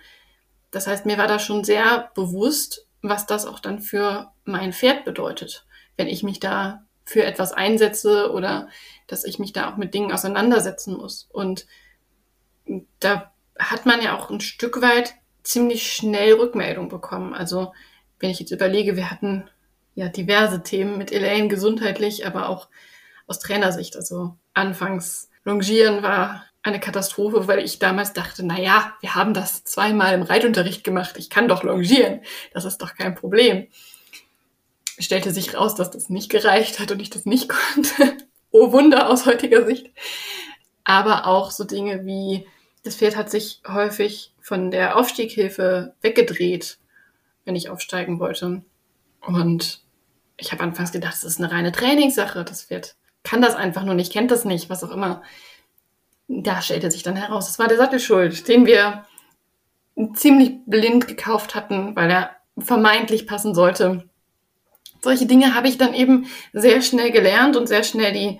Das heißt, mir war da schon sehr bewusst, was das auch dann für mein Pferd bedeutet, wenn ich mich da für etwas einsetze oder dass ich mich da auch mit Dingen auseinandersetzen muss. Und da hat man ja auch ein Stück weit ziemlich schnell Rückmeldung bekommen. Also wenn ich jetzt überlege, wir hatten ja diverse Themen mit Elaine gesundheitlich, aber auch aus Trainersicht. Also anfangs Longieren war eine Katastrophe, weil ich damals dachte, na ja, wir haben das zweimal im Reitunterricht gemacht. Ich kann doch longieren. Das ist doch kein Problem. Stellte sich raus, dass das nicht gereicht hat und ich das nicht konnte. oh Wunder aus heutiger Sicht. Aber auch so Dinge wie, das Pferd hat sich häufig von der Aufstieghilfe weggedreht, wenn ich aufsteigen wollte. Und ich habe anfangs gedacht, das ist eine reine Trainingssache. Das Pferd kann das einfach nur nicht, kennt das nicht, was auch immer. Da stellte sich dann heraus, es war der Sattelschuld, den wir ziemlich blind gekauft hatten, weil er vermeintlich passen sollte. Solche Dinge habe ich dann eben sehr schnell gelernt und sehr schnell die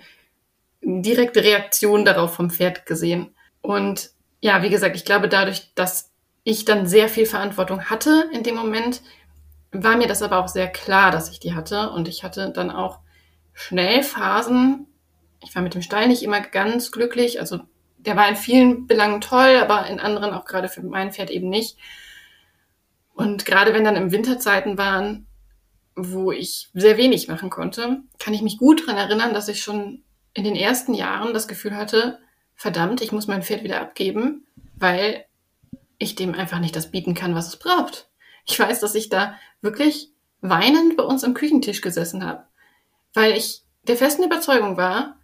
direkte Reaktion darauf vom Pferd gesehen. Und ja, wie gesagt, ich glaube dadurch, dass ich dann sehr viel Verantwortung hatte in dem Moment, war mir das aber auch sehr klar, dass ich die hatte. Und ich hatte dann auch schnell Phasen. Ich war mit dem Stall nicht immer ganz glücklich. Also der war in vielen Belangen toll, aber in anderen auch gerade für mein Pferd eben nicht. Und gerade wenn dann im Winterzeiten waren, wo ich sehr wenig machen konnte, kann ich mich gut daran erinnern, dass ich schon in den ersten Jahren das Gefühl hatte, verdammt, ich muss mein Pferd wieder abgeben, weil ich dem einfach nicht das bieten kann, was es braucht. Ich weiß, dass ich da wirklich weinend bei uns am Küchentisch gesessen habe weil ich der festen Überzeugung war,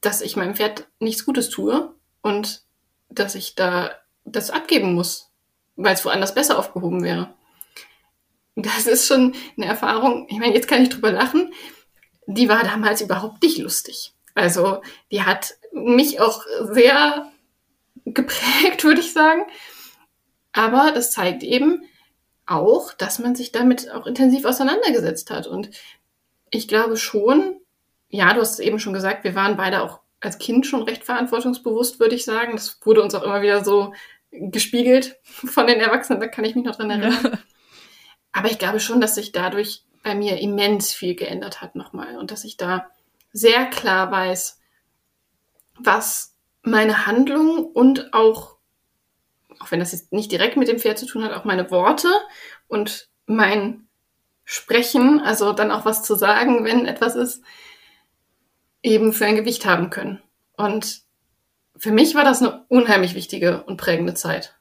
dass ich meinem Pferd nichts Gutes tue und dass ich da das abgeben muss, weil es woanders besser aufgehoben wäre. Das ist schon eine Erfahrung, ich meine, jetzt kann ich drüber lachen, die war damals überhaupt nicht lustig. Also die hat mich auch sehr geprägt, würde ich sagen. Aber das zeigt eben auch, dass man sich damit auch intensiv auseinandergesetzt hat. Und ich glaube schon, ja, du hast es eben schon gesagt, wir waren beide auch als Kind schon recht verantwortungsbewusst, würde ich sagen. Das wurde uns auch immer wieder so gespiegelt von den Erwachsenen, da kann ich mich noch dran erinnern. Ja. Aber ich glaube schon, dass sich dadurch bei mir immens viel geändert hat nochmal und dass ich da sehr klar weiß, was meine Handlung und auch, auch wenn das jetzt nicht direkt mit dem Pferd zu tun hat, auch meine Worte und mein sprechen, also dann auch was zu sagen, wenn etwas ist, eben für ein Gewicht haben können. Und für mich war das eine unheimlich wichtige und prägende Zeit.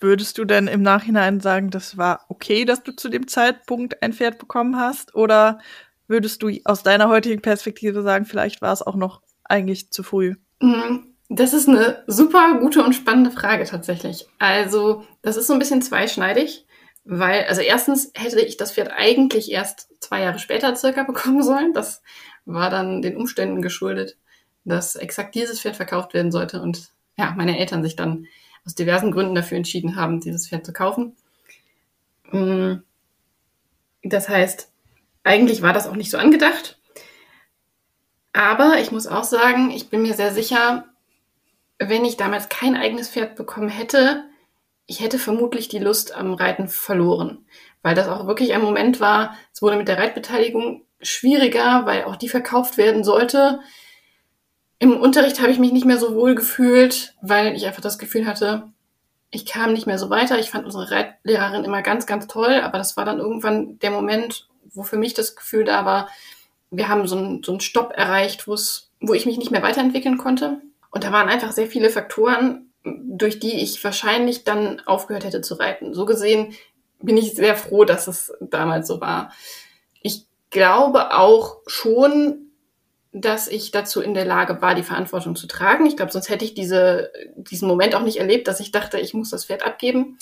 Würdest du denn im Nachhinein sagen, das war okay, dass du zu dem Zeitpunkt ein Pferd bekommen hast? Oder würdest du aus deiner heutigen Perspektive sagen, vielleicht war es auch noch eigentlich zu früh? Mhm. Das ist eine super gute und spannende Frage tatsächlich. Also, das ist so ein bisschen zweischneidig weil, also erstens hätte ich das Pferd eigentlich erst zwei Jahre später circa bekommen sollen. Das war dann den Umständen geschuldet, dass exakt dieses Pferd verkauft werden sollte und ja, meine Eltern sich dann aus diversen Gründen dafür entschieden haben, dieses Pferd zu kaufen. Mm, das heißt, eigentlich war das auch nicht so angedacht. Aber ich muss auch sagen, ich bin mir sehr sicher, wenn ich damals kein eigenes Pferd bekommen hätte, ich hätte vermutlich die Lust am Reiten verloren, weil das auch wirklich ein Moment war, es wurde mit der Reitbeteiligung schwieriger, weil auch die verkauft werden sollte. Im Unterricht habe ich mich nicht mehr so wohl gefühlt, weil ich einfach das Gefühl hatte, ich kam nicht mehr so weiter. Ich fand unsere Reitlehrerin immer ganz, ganz toll, aber das war dann irgendwann der Moment, wo für mich das Gefühl da war, wir haben so einen, so einen Stopp erreicht, wo ich mich nicht mehr weiterentwickeln konnte. Und da waren einfach sehr viele Faktoren, durch die ich wahrscheinlich dann aufgehört hätte zu reiten. So gesehen bin ich sehr froh, dass es damals so war. Ich glaube auch schon, dass ich dazu in der Lage war, die Verantwortung zu tragen. Ich glaube, sonst hätte ich diese, diesen Moment auch nicht erlebt, dass ich dachte, ich muss das Pferd abgeben.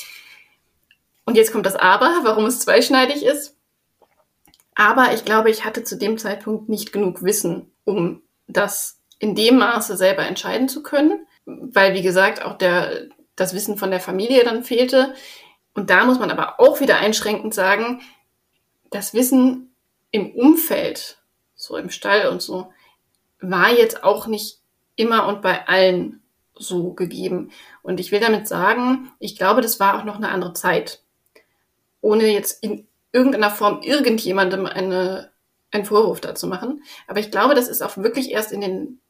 Und jetzt kommt das Aber, warum es zweischneidig ist. Aber ich glaube, ich hatte zu dem Zeitpunkt nicht genug Wissen, um das in dem Maße selber entscheiden zu können weil, wie gesagt, auch der, das Wissen von der Familie dann fehlte. Und da muss man aber auch wieder einschränkend sagen, das Wissen im Umfeld, so im Stall und so, war jetzt auch nicht immer und bei allen so gegeben. Und ich will damit sagen, ich glaube, das war auch noch eine andere Zeit. Ohne jetzt in irgendeiner Form irgendjemandem eine, einen Vorwurf dazu machen. Aber ich glaube, das ist auch wirklich erst in den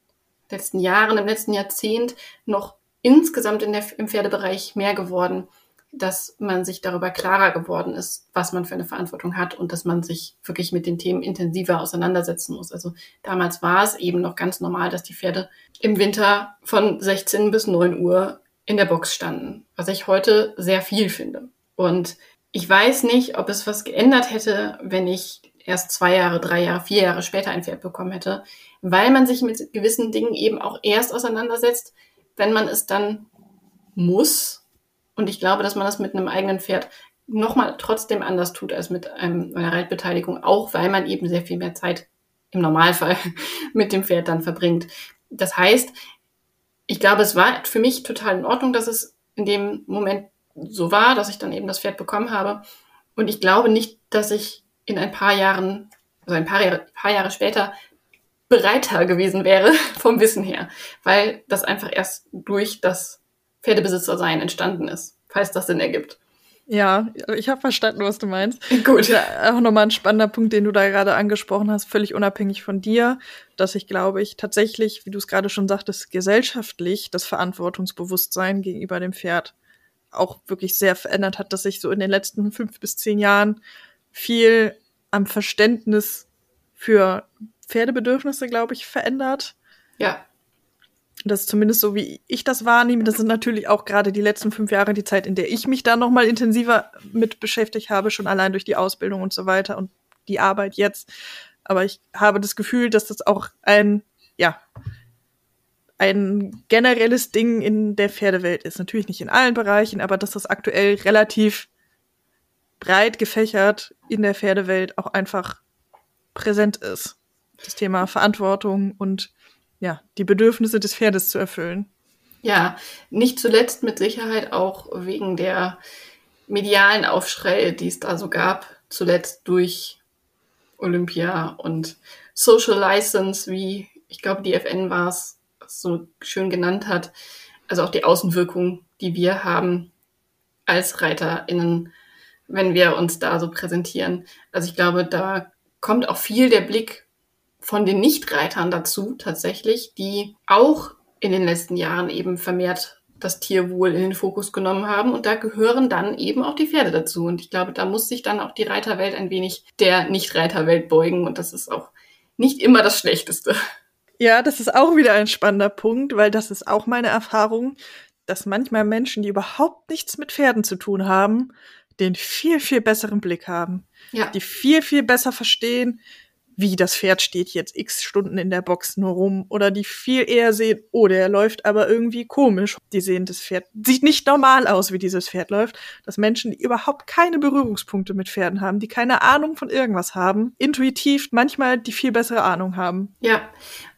letzten Jahren, im letzten Jahrzehnt noch insgesamt in der, im Pferdebereich mehr geworden, dass man sich darüber klarer geworden ist, was man für eine Verantwortung hat und dass man sich wirklich mit den Themen intensiver auseinandersetzen muss. Also damals war es eben noch ganz normal, dass die Pferde im Winter von 16 bis 9 Uhr in der Box standen, was ich heute sehr viel finde. Und ich weiß nicht, ob es was geändert hätte, wenn ich erst zwei Jahre, drei Jahre, vier Jahre später ein Pferd bekommen hätte, weil man sich mit gewissen Dingen eben auch erst auseinandersetzt, wenn man es dann muss. Und ich glaube, dass man das mit einem eigenen Pferd nochmal trotzdem anders tut als mit einem, einer Reitbeteiligung, auch weil man eben sehr viel mehr Zeit im Normalfall mit dem Pferd dann verbringt. Das heißt, ich glaube, es war für mich total in Ordnung, dass es in dem Moment so war, dass ich dann eben das Pferd bekommen habe. Und ich glaube nicht, dass ich in ein paar Jahren, also ein paar Jahre, paar Jahre später, bereiter gewesen wäre vom Wissen her, weil das einfach erst durch das Pferdebesitzersein entstanden ist, falls das Sinn ergibt. Ja, ich habe verstanden, was du meinst. Gut. Ja, auch nochmal ein spannender Punkt, den du da gerade angesprochen hast, völlig unabhängig von dir, dass ich glaube ich tatsächlich, wie du es gerade schon sagtest, gesellschaftlich das Verantwortungsbewusstsein gegenüber dem Pferd auch wirklich sehr verändert hat, dass sich so in den letzten fünf bis zehn Jahren viel am Verständnis für Pferdebedürfnisse, glaube ich, verändert. Ja. Das ist zumindest so, wie ich das wahrnehme. Das sind natürlich auch gerade die letzten fünf Jahre die Zeit, in der ich mich da noch mal intensiver mit beschäftigt habe, schon allein durch die Ausbildung und so weiter und die Arbeit jetzt. Aber ich habe das Gefühl, dass das auch ein, ja, ein generelles Ding in der Pferdewelt ist. Natürlich nicht in allen Bereichen, aber dass das aktuell relativ breit gefächert in der Pferdewelt auch einfach präsent ist. Das Thema Verantwortung und ja, die Bedürfnisse des Pferdes zu erfüllen. Ja, nicht zuletzt mit Sicherheit auch wegen der medialen Aufschrei, die es da so gab, zuletzt durch Olympia und Social License, wie ich glaube, die FN war es, so schön genannt hat. Also auch die Außenwirkung, die wir haben als ReiterInnen wenn wir uns da so präsentieren. Also ich glaube, da kommt auch viel der Blick von den Nichtreitern dazu, tatsächlich, die auch in den letzten Jahren eben vermehrt das Tierwohl in den Fokus genommen haben. Und da gehören dann eben auch die Pferde dazu. Und ich glaube, da muss sich dann auch die Reiterwelt ein wenig der Nichtreiterwelt beugen. Und das ist auch nicht immer das Schlechteste. Ja, das ist auch wieder ein spannender Punkt, weil das ist auch meine Erfahrung, dass manchmal Menschen, die überhaupt nichts mit Pferden zu tun haben, den viel, viel besseren Blick haben. Ja. Die viel, viel besser verstehen, wie das Pferd steht jetzt x Stunden in der Box nur rum. Oder die viel eher sehen, oh, der läuft aber irgendwie komisch. Die sehen, das Pferd sieht nicht normal aus, wie dieses Pferd läuft. Dass Menschen, die überhaupt keine Berührungspunkte mit Pferden haben, die keine Ahnung von irgendwas haben, intuitiv manchmal die viel bessere Ahnung haben. Ja,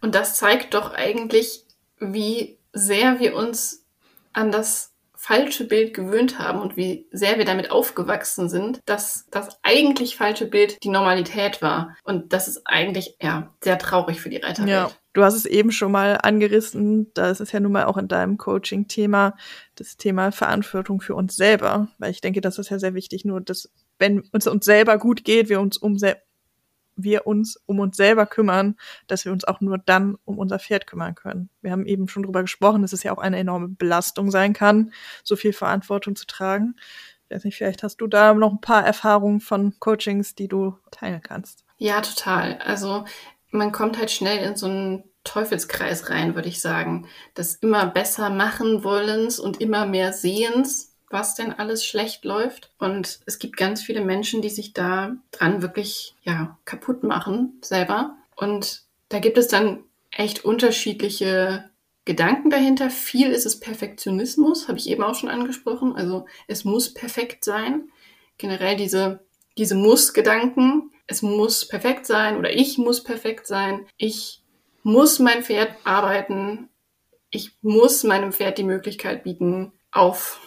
und das zeigt doch eigentlich, wie sehr wir uns an das falsche Bild gewöhnt haben und wie sehr wir damit aufgewachsen sind, dass das eigentlich falsche Bild die Normalität war. Und das ist eigentlich, ja, sehr traurig für die Reiterwelt. Ja. Du hast es eben schon mal angerissen, das ist ja nun mal auch in deinem Coaching-Thema, das Thema Verantwortung für uns selber, weil ich denke, das ist ja sehr wichtig, nur dass, wenn uns uns selber gut geht, wir uns um wir uns um uns selber kümmern, dass wir uns auch nur dann um unser Pferd kümmern können. Wir haben eben schon drüber gesprochen, dass es ja auch eine enorme Belastung sein kann, so viel Verantwortung zu tragen. Ich weiß nicht, vielleicht hast du da noch ein paar Erfahrungen von Coachings, die du teilen kannst. Ja, total. Also man kommt halt schnell in so einen Teufelskreis rein, würde ich sagen. Das immer besser machen wollens und immer mehr sehens was denn alles schlecht läuft. Und es gibt ganz viele Menschen, die sich da dran wirklich ja, kaputt machen selber. Und da gibt es dann echt unterschiedliche Gedanken dahinter. Viel ist es Perfektionismus, habe ich eben auch schon angesprochen. Also es muss perfekt sein. Generell diese, diese Muss-Gedanken. Es muss perfekt sein oder ich muss perfekt sein. Ich muss mein Pferd arbeiten. Ich muss meinem Pferd die Möglichkeit bieten, auf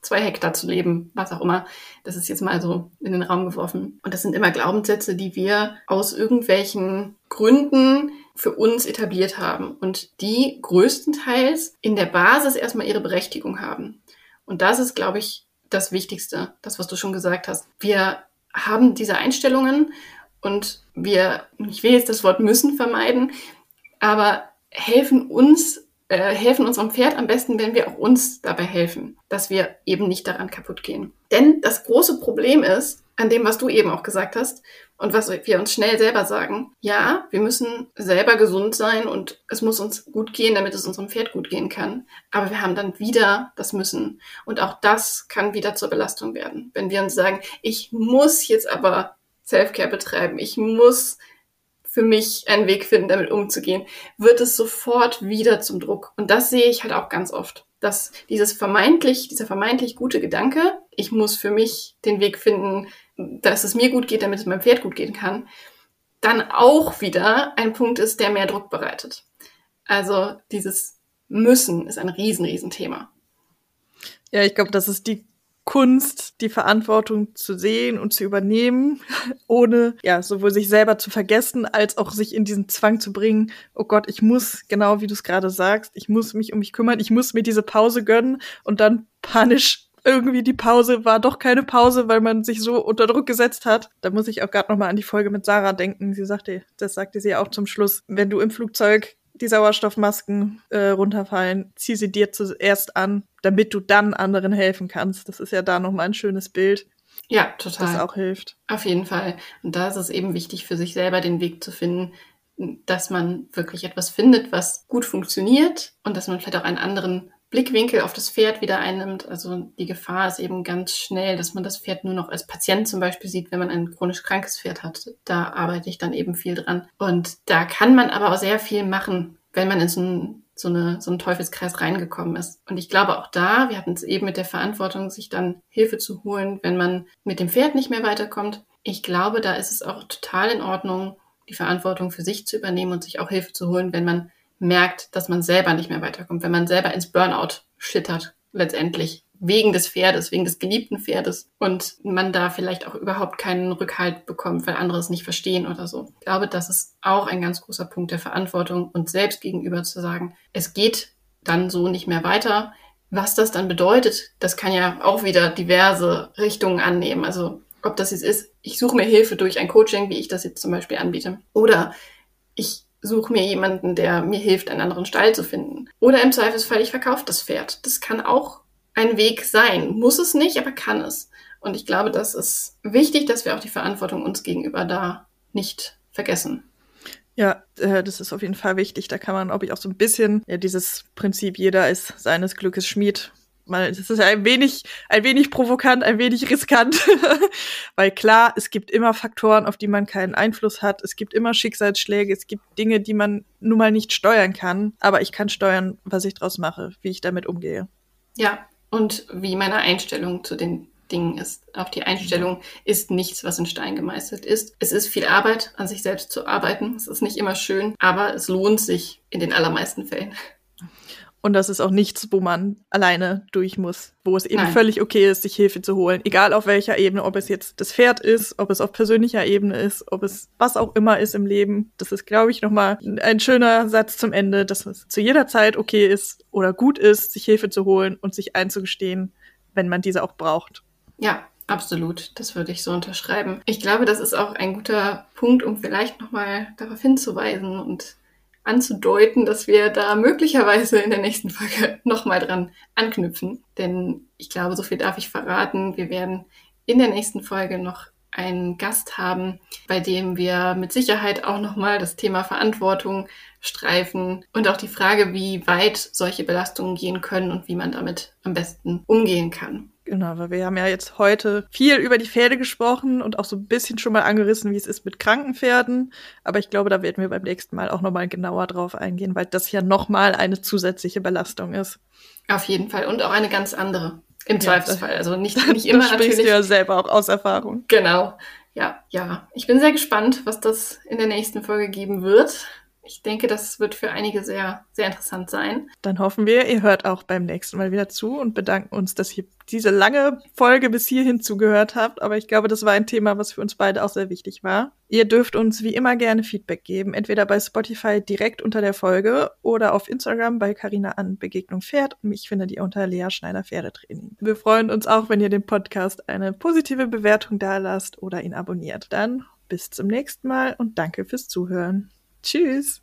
zwei Hektar zu leben, was auch immer. Das ist jetzt mal so in den Raum geworfen. Und das sind immer Glaubenssätze, die wir aus irgendwelchen Gründen für uns etabliert haben und die größtenteils in der Basis erstmal ihre Berechtigung haben. Und das ist, glaube ich, das Wichtigste, das, was du schon gesagt hast. Wir haben diese Einstellungen und wir, ich will jetzt das Wort müssen vermeiden, aber helfen uns äh, helfen unserem Pferd am besten, wenn wir auch uns dabei helfen, dass wir eben nicht daran kaputt gehen. Denn das große Problem ist, an dem, was du eben auch gesagt hast und was wir uns schnell selber sagen, ja, wir müssen selber gesund sein und es muss uns gut gehen, damit es unserem Pferd gut gehen kann. Aber wir haben dann wieder das Müssen. Und auch das kann wieder zur Belastung werden. Wenn wir uns sagen, ich muss jetzt aber Selfcare betreiben, ich muss für mich einen Weg finden, damit umzugehen, wird es sofort wieder zum Druck. Und das sehe ich halt auch ganz oft. Dass dieses vermeintlich, dieser vermeintlich gute Gedanke, ich muss für mich den Weg finden, dass es mir gut geht, damit es meinem Pferd gut gehen kann, dann auch wieder ein Punkt ist, der mehr Druck bereitet. Also dieses Müssen ist ein riesen, riesen Thema. Ja, ich glaube, das ist die Kunst, die Verantwortung zu sehen und zu übernehmen, ohne ja sowohl sich selber zu vergessen, als auch sich in diesen Zwang zu bringen, oh Gott, ich muss, genau wie du es gerade sagst, ich muss mich um mich kümmern, ich muss mir diese Pause gönnen und dann panisch irgendwie die Pause war doch keine Pause, weil man sich so unter Druck gesetzt hat. Da muss ich auch gerade noch mal an die Folge mit Sarah denken. Sie sagte, das sagte sie auch zum Schluss, wenn du im Flugzeug die Sauerstoffmasken äh, runterfallen, zieh sie dir zuerst an, damit du dann anderen helfen kannst. Das ist ja da nochmal ein schönes Bild. Ja, total. Das auch hilft. Auf jeden Fall. Und da ist es eben wichtig, für sich selber den Weg zu finden, dass man wirklich etwas findet, was gut funktioniert und dass man vielleicht auch einen anderen Blickwinkel auf das Pferd wieder einnimmt. Also die Gefahr ist eben ganz schnell, dass man das Pferd nur noch als Patient zum Beispiel sieht, wenn man ein chronisch krankes Pferd hat. Da arbeite ich dann eben viel dran. Und da kann man aber auch sehr viel machen, wenn man in so, ein, so, eine, so einen Teufelskreis reingekommen ist. Und ich glaube auch da, wir hatten es eben mit der Verantwortung, sich dann Hilfe zu holen, wenn man mit dem Pferd nicht mehr weiterkommt. Ich glaube, da ist es auch total in Ordnung, die Verantwortung für sich zu übernehmen und sich auch Hilfe zu holen, wenn man merkt, dass man selber nicht mehr weiterkommt, wenn man selber ins Burnout schittert, letztendlich wegen des Pferdes, wegen des geliebten Pferdes und man da vielleicht auch überhaupt keinen Rückhalt bekommt, weil andere es nicht verstehen oder so. Ich glaube, das ist auch ein ganz großer Punkt der Verantwortung und selbst gegenüber zu sagen, es geht dann so nicht mehr weiter. Was das dann bedeutet, das kann ja auch wieder diverse Richtungen annehmen. Also ob das jetzt ist, ich suche mir Hilfe durch ein Coaching, wie ich das jetzt zum Beispiel anbiete, oder ich suche mir jemanden, der mir hilft, einen anderen Stall zu finden. Oder im Zweifelsfall, ich verkaufe das Pferd. Das kann auch ein Weg sein. Muss es nicht, aber kann es. Und ich glaube, das ist wichtig, dass wir auch die Verantwortung uns gegenüber da nicht vergessen. Ja, äh, das ist auf jeden Fall wichtig. Da kann man, glaube ich, auch so ein bisschen ja, dieses Prinzip, jeder ist seines Glückes Schmied mal, es ist ein wenig, ein wenig provokant, ein wenig riskant, weil klar, es gibt immer Faktoren, auf die man keinen Einfluss hat. Es gibt immer Schicksalsschläge, es gibt Dinge, die man nun mal nicht steuern kann. Aber ich kann steuern, was ich draus mache, wie ich damit umgehe. Ja, und wie meine Einstellung zu den Dingen ist. Auch die Einstellung ist nichts, was in Stein gemeißelt ist. Es ist viel Arbeit, an sich selbst zu arbeiten. Es ist nicht immer schön, aber es lohnt sich in den allermeisten Fällen. Und das ist auch nichts, wo man alleine durch muss, wo es eben Nein. völlig okay ist, sich Hilfe zu holen. Egal auf welcher Ebene, ob es jetzt das Pferd ist, ob es auf persönlicher Ebene ist, ob es was auch immer ist im Leben. Das ist, glaube ich, nochmal ein schöner Satz zum Ende, dass es zu jeder Zeit okay ist oder gut ist, sich Hilfe zu holen und sich einzugestehen, wenn man diese auch braucht. Ja, absolut. Das würde ich so unterschreiben. Ich glaube, das ist auch ein guter Punkt, um vielleicht nochmal darauf hinzuweisen und anzudeuten, dass wir da möglicherweise in der nächsten Folge nochmal dran anknüpfen. Denn ich glaube, so viel darf ich verraten. Wir werden in der nächsten Folge noch einen Gast haben, bei dem wir mit Sicherheit auch nochmal das Thema Verantwortung streifen und auch die Frage, wie weit solche Belastungen gehen können und wie man damit am besten umgehen kann. Genau, weil wir haben ja jetzt heute viel über die Pferde gesprochen und auch so ein bisschen schon mal angerissen, wie es ist mit kranken Pferden. Aber ich glaube, da werden wir beim nächsten Mal auch nochmal genauer drauf eingehen, weil das ja nochmal eine zusätzliche Belastung ist. Auf jeden Fall. Und auch eine ganz andere. Im Zweifelsfall. Also nicht, nicht immer das natürlich. du ja selber auch aus Erfahrung. Genau. Ja, ja. Ich bin sehr gespannt, was das in der nächsten Folge geben wird ich denke, das wird für einige sehr, sehr interessant sein. Dann hoffen wir, ihr hört auch beim nächsten Mal wieder zu und bedanken uns, dass ihr diese lange Folge bis hierhin zugehört habt. Aber ich glaube, das war ein Thema, was für uns beide auch sehr wichtig war. Ihr dürft uns wie immer gerne Feedback geben, entweder bei Spotify direkt unter der Folge oder auf Instagram bei Carina an Begegnung Pferd und mich findet ihr unter Lea Schneider Pferdetraining. Wir freuen uns auch, wenn ihr dem Podcast eine positive Bewertung dalasst oder ihn abonniert. Dann bis zum nächsten Mal und danke fürs Zuhören. Tschüss.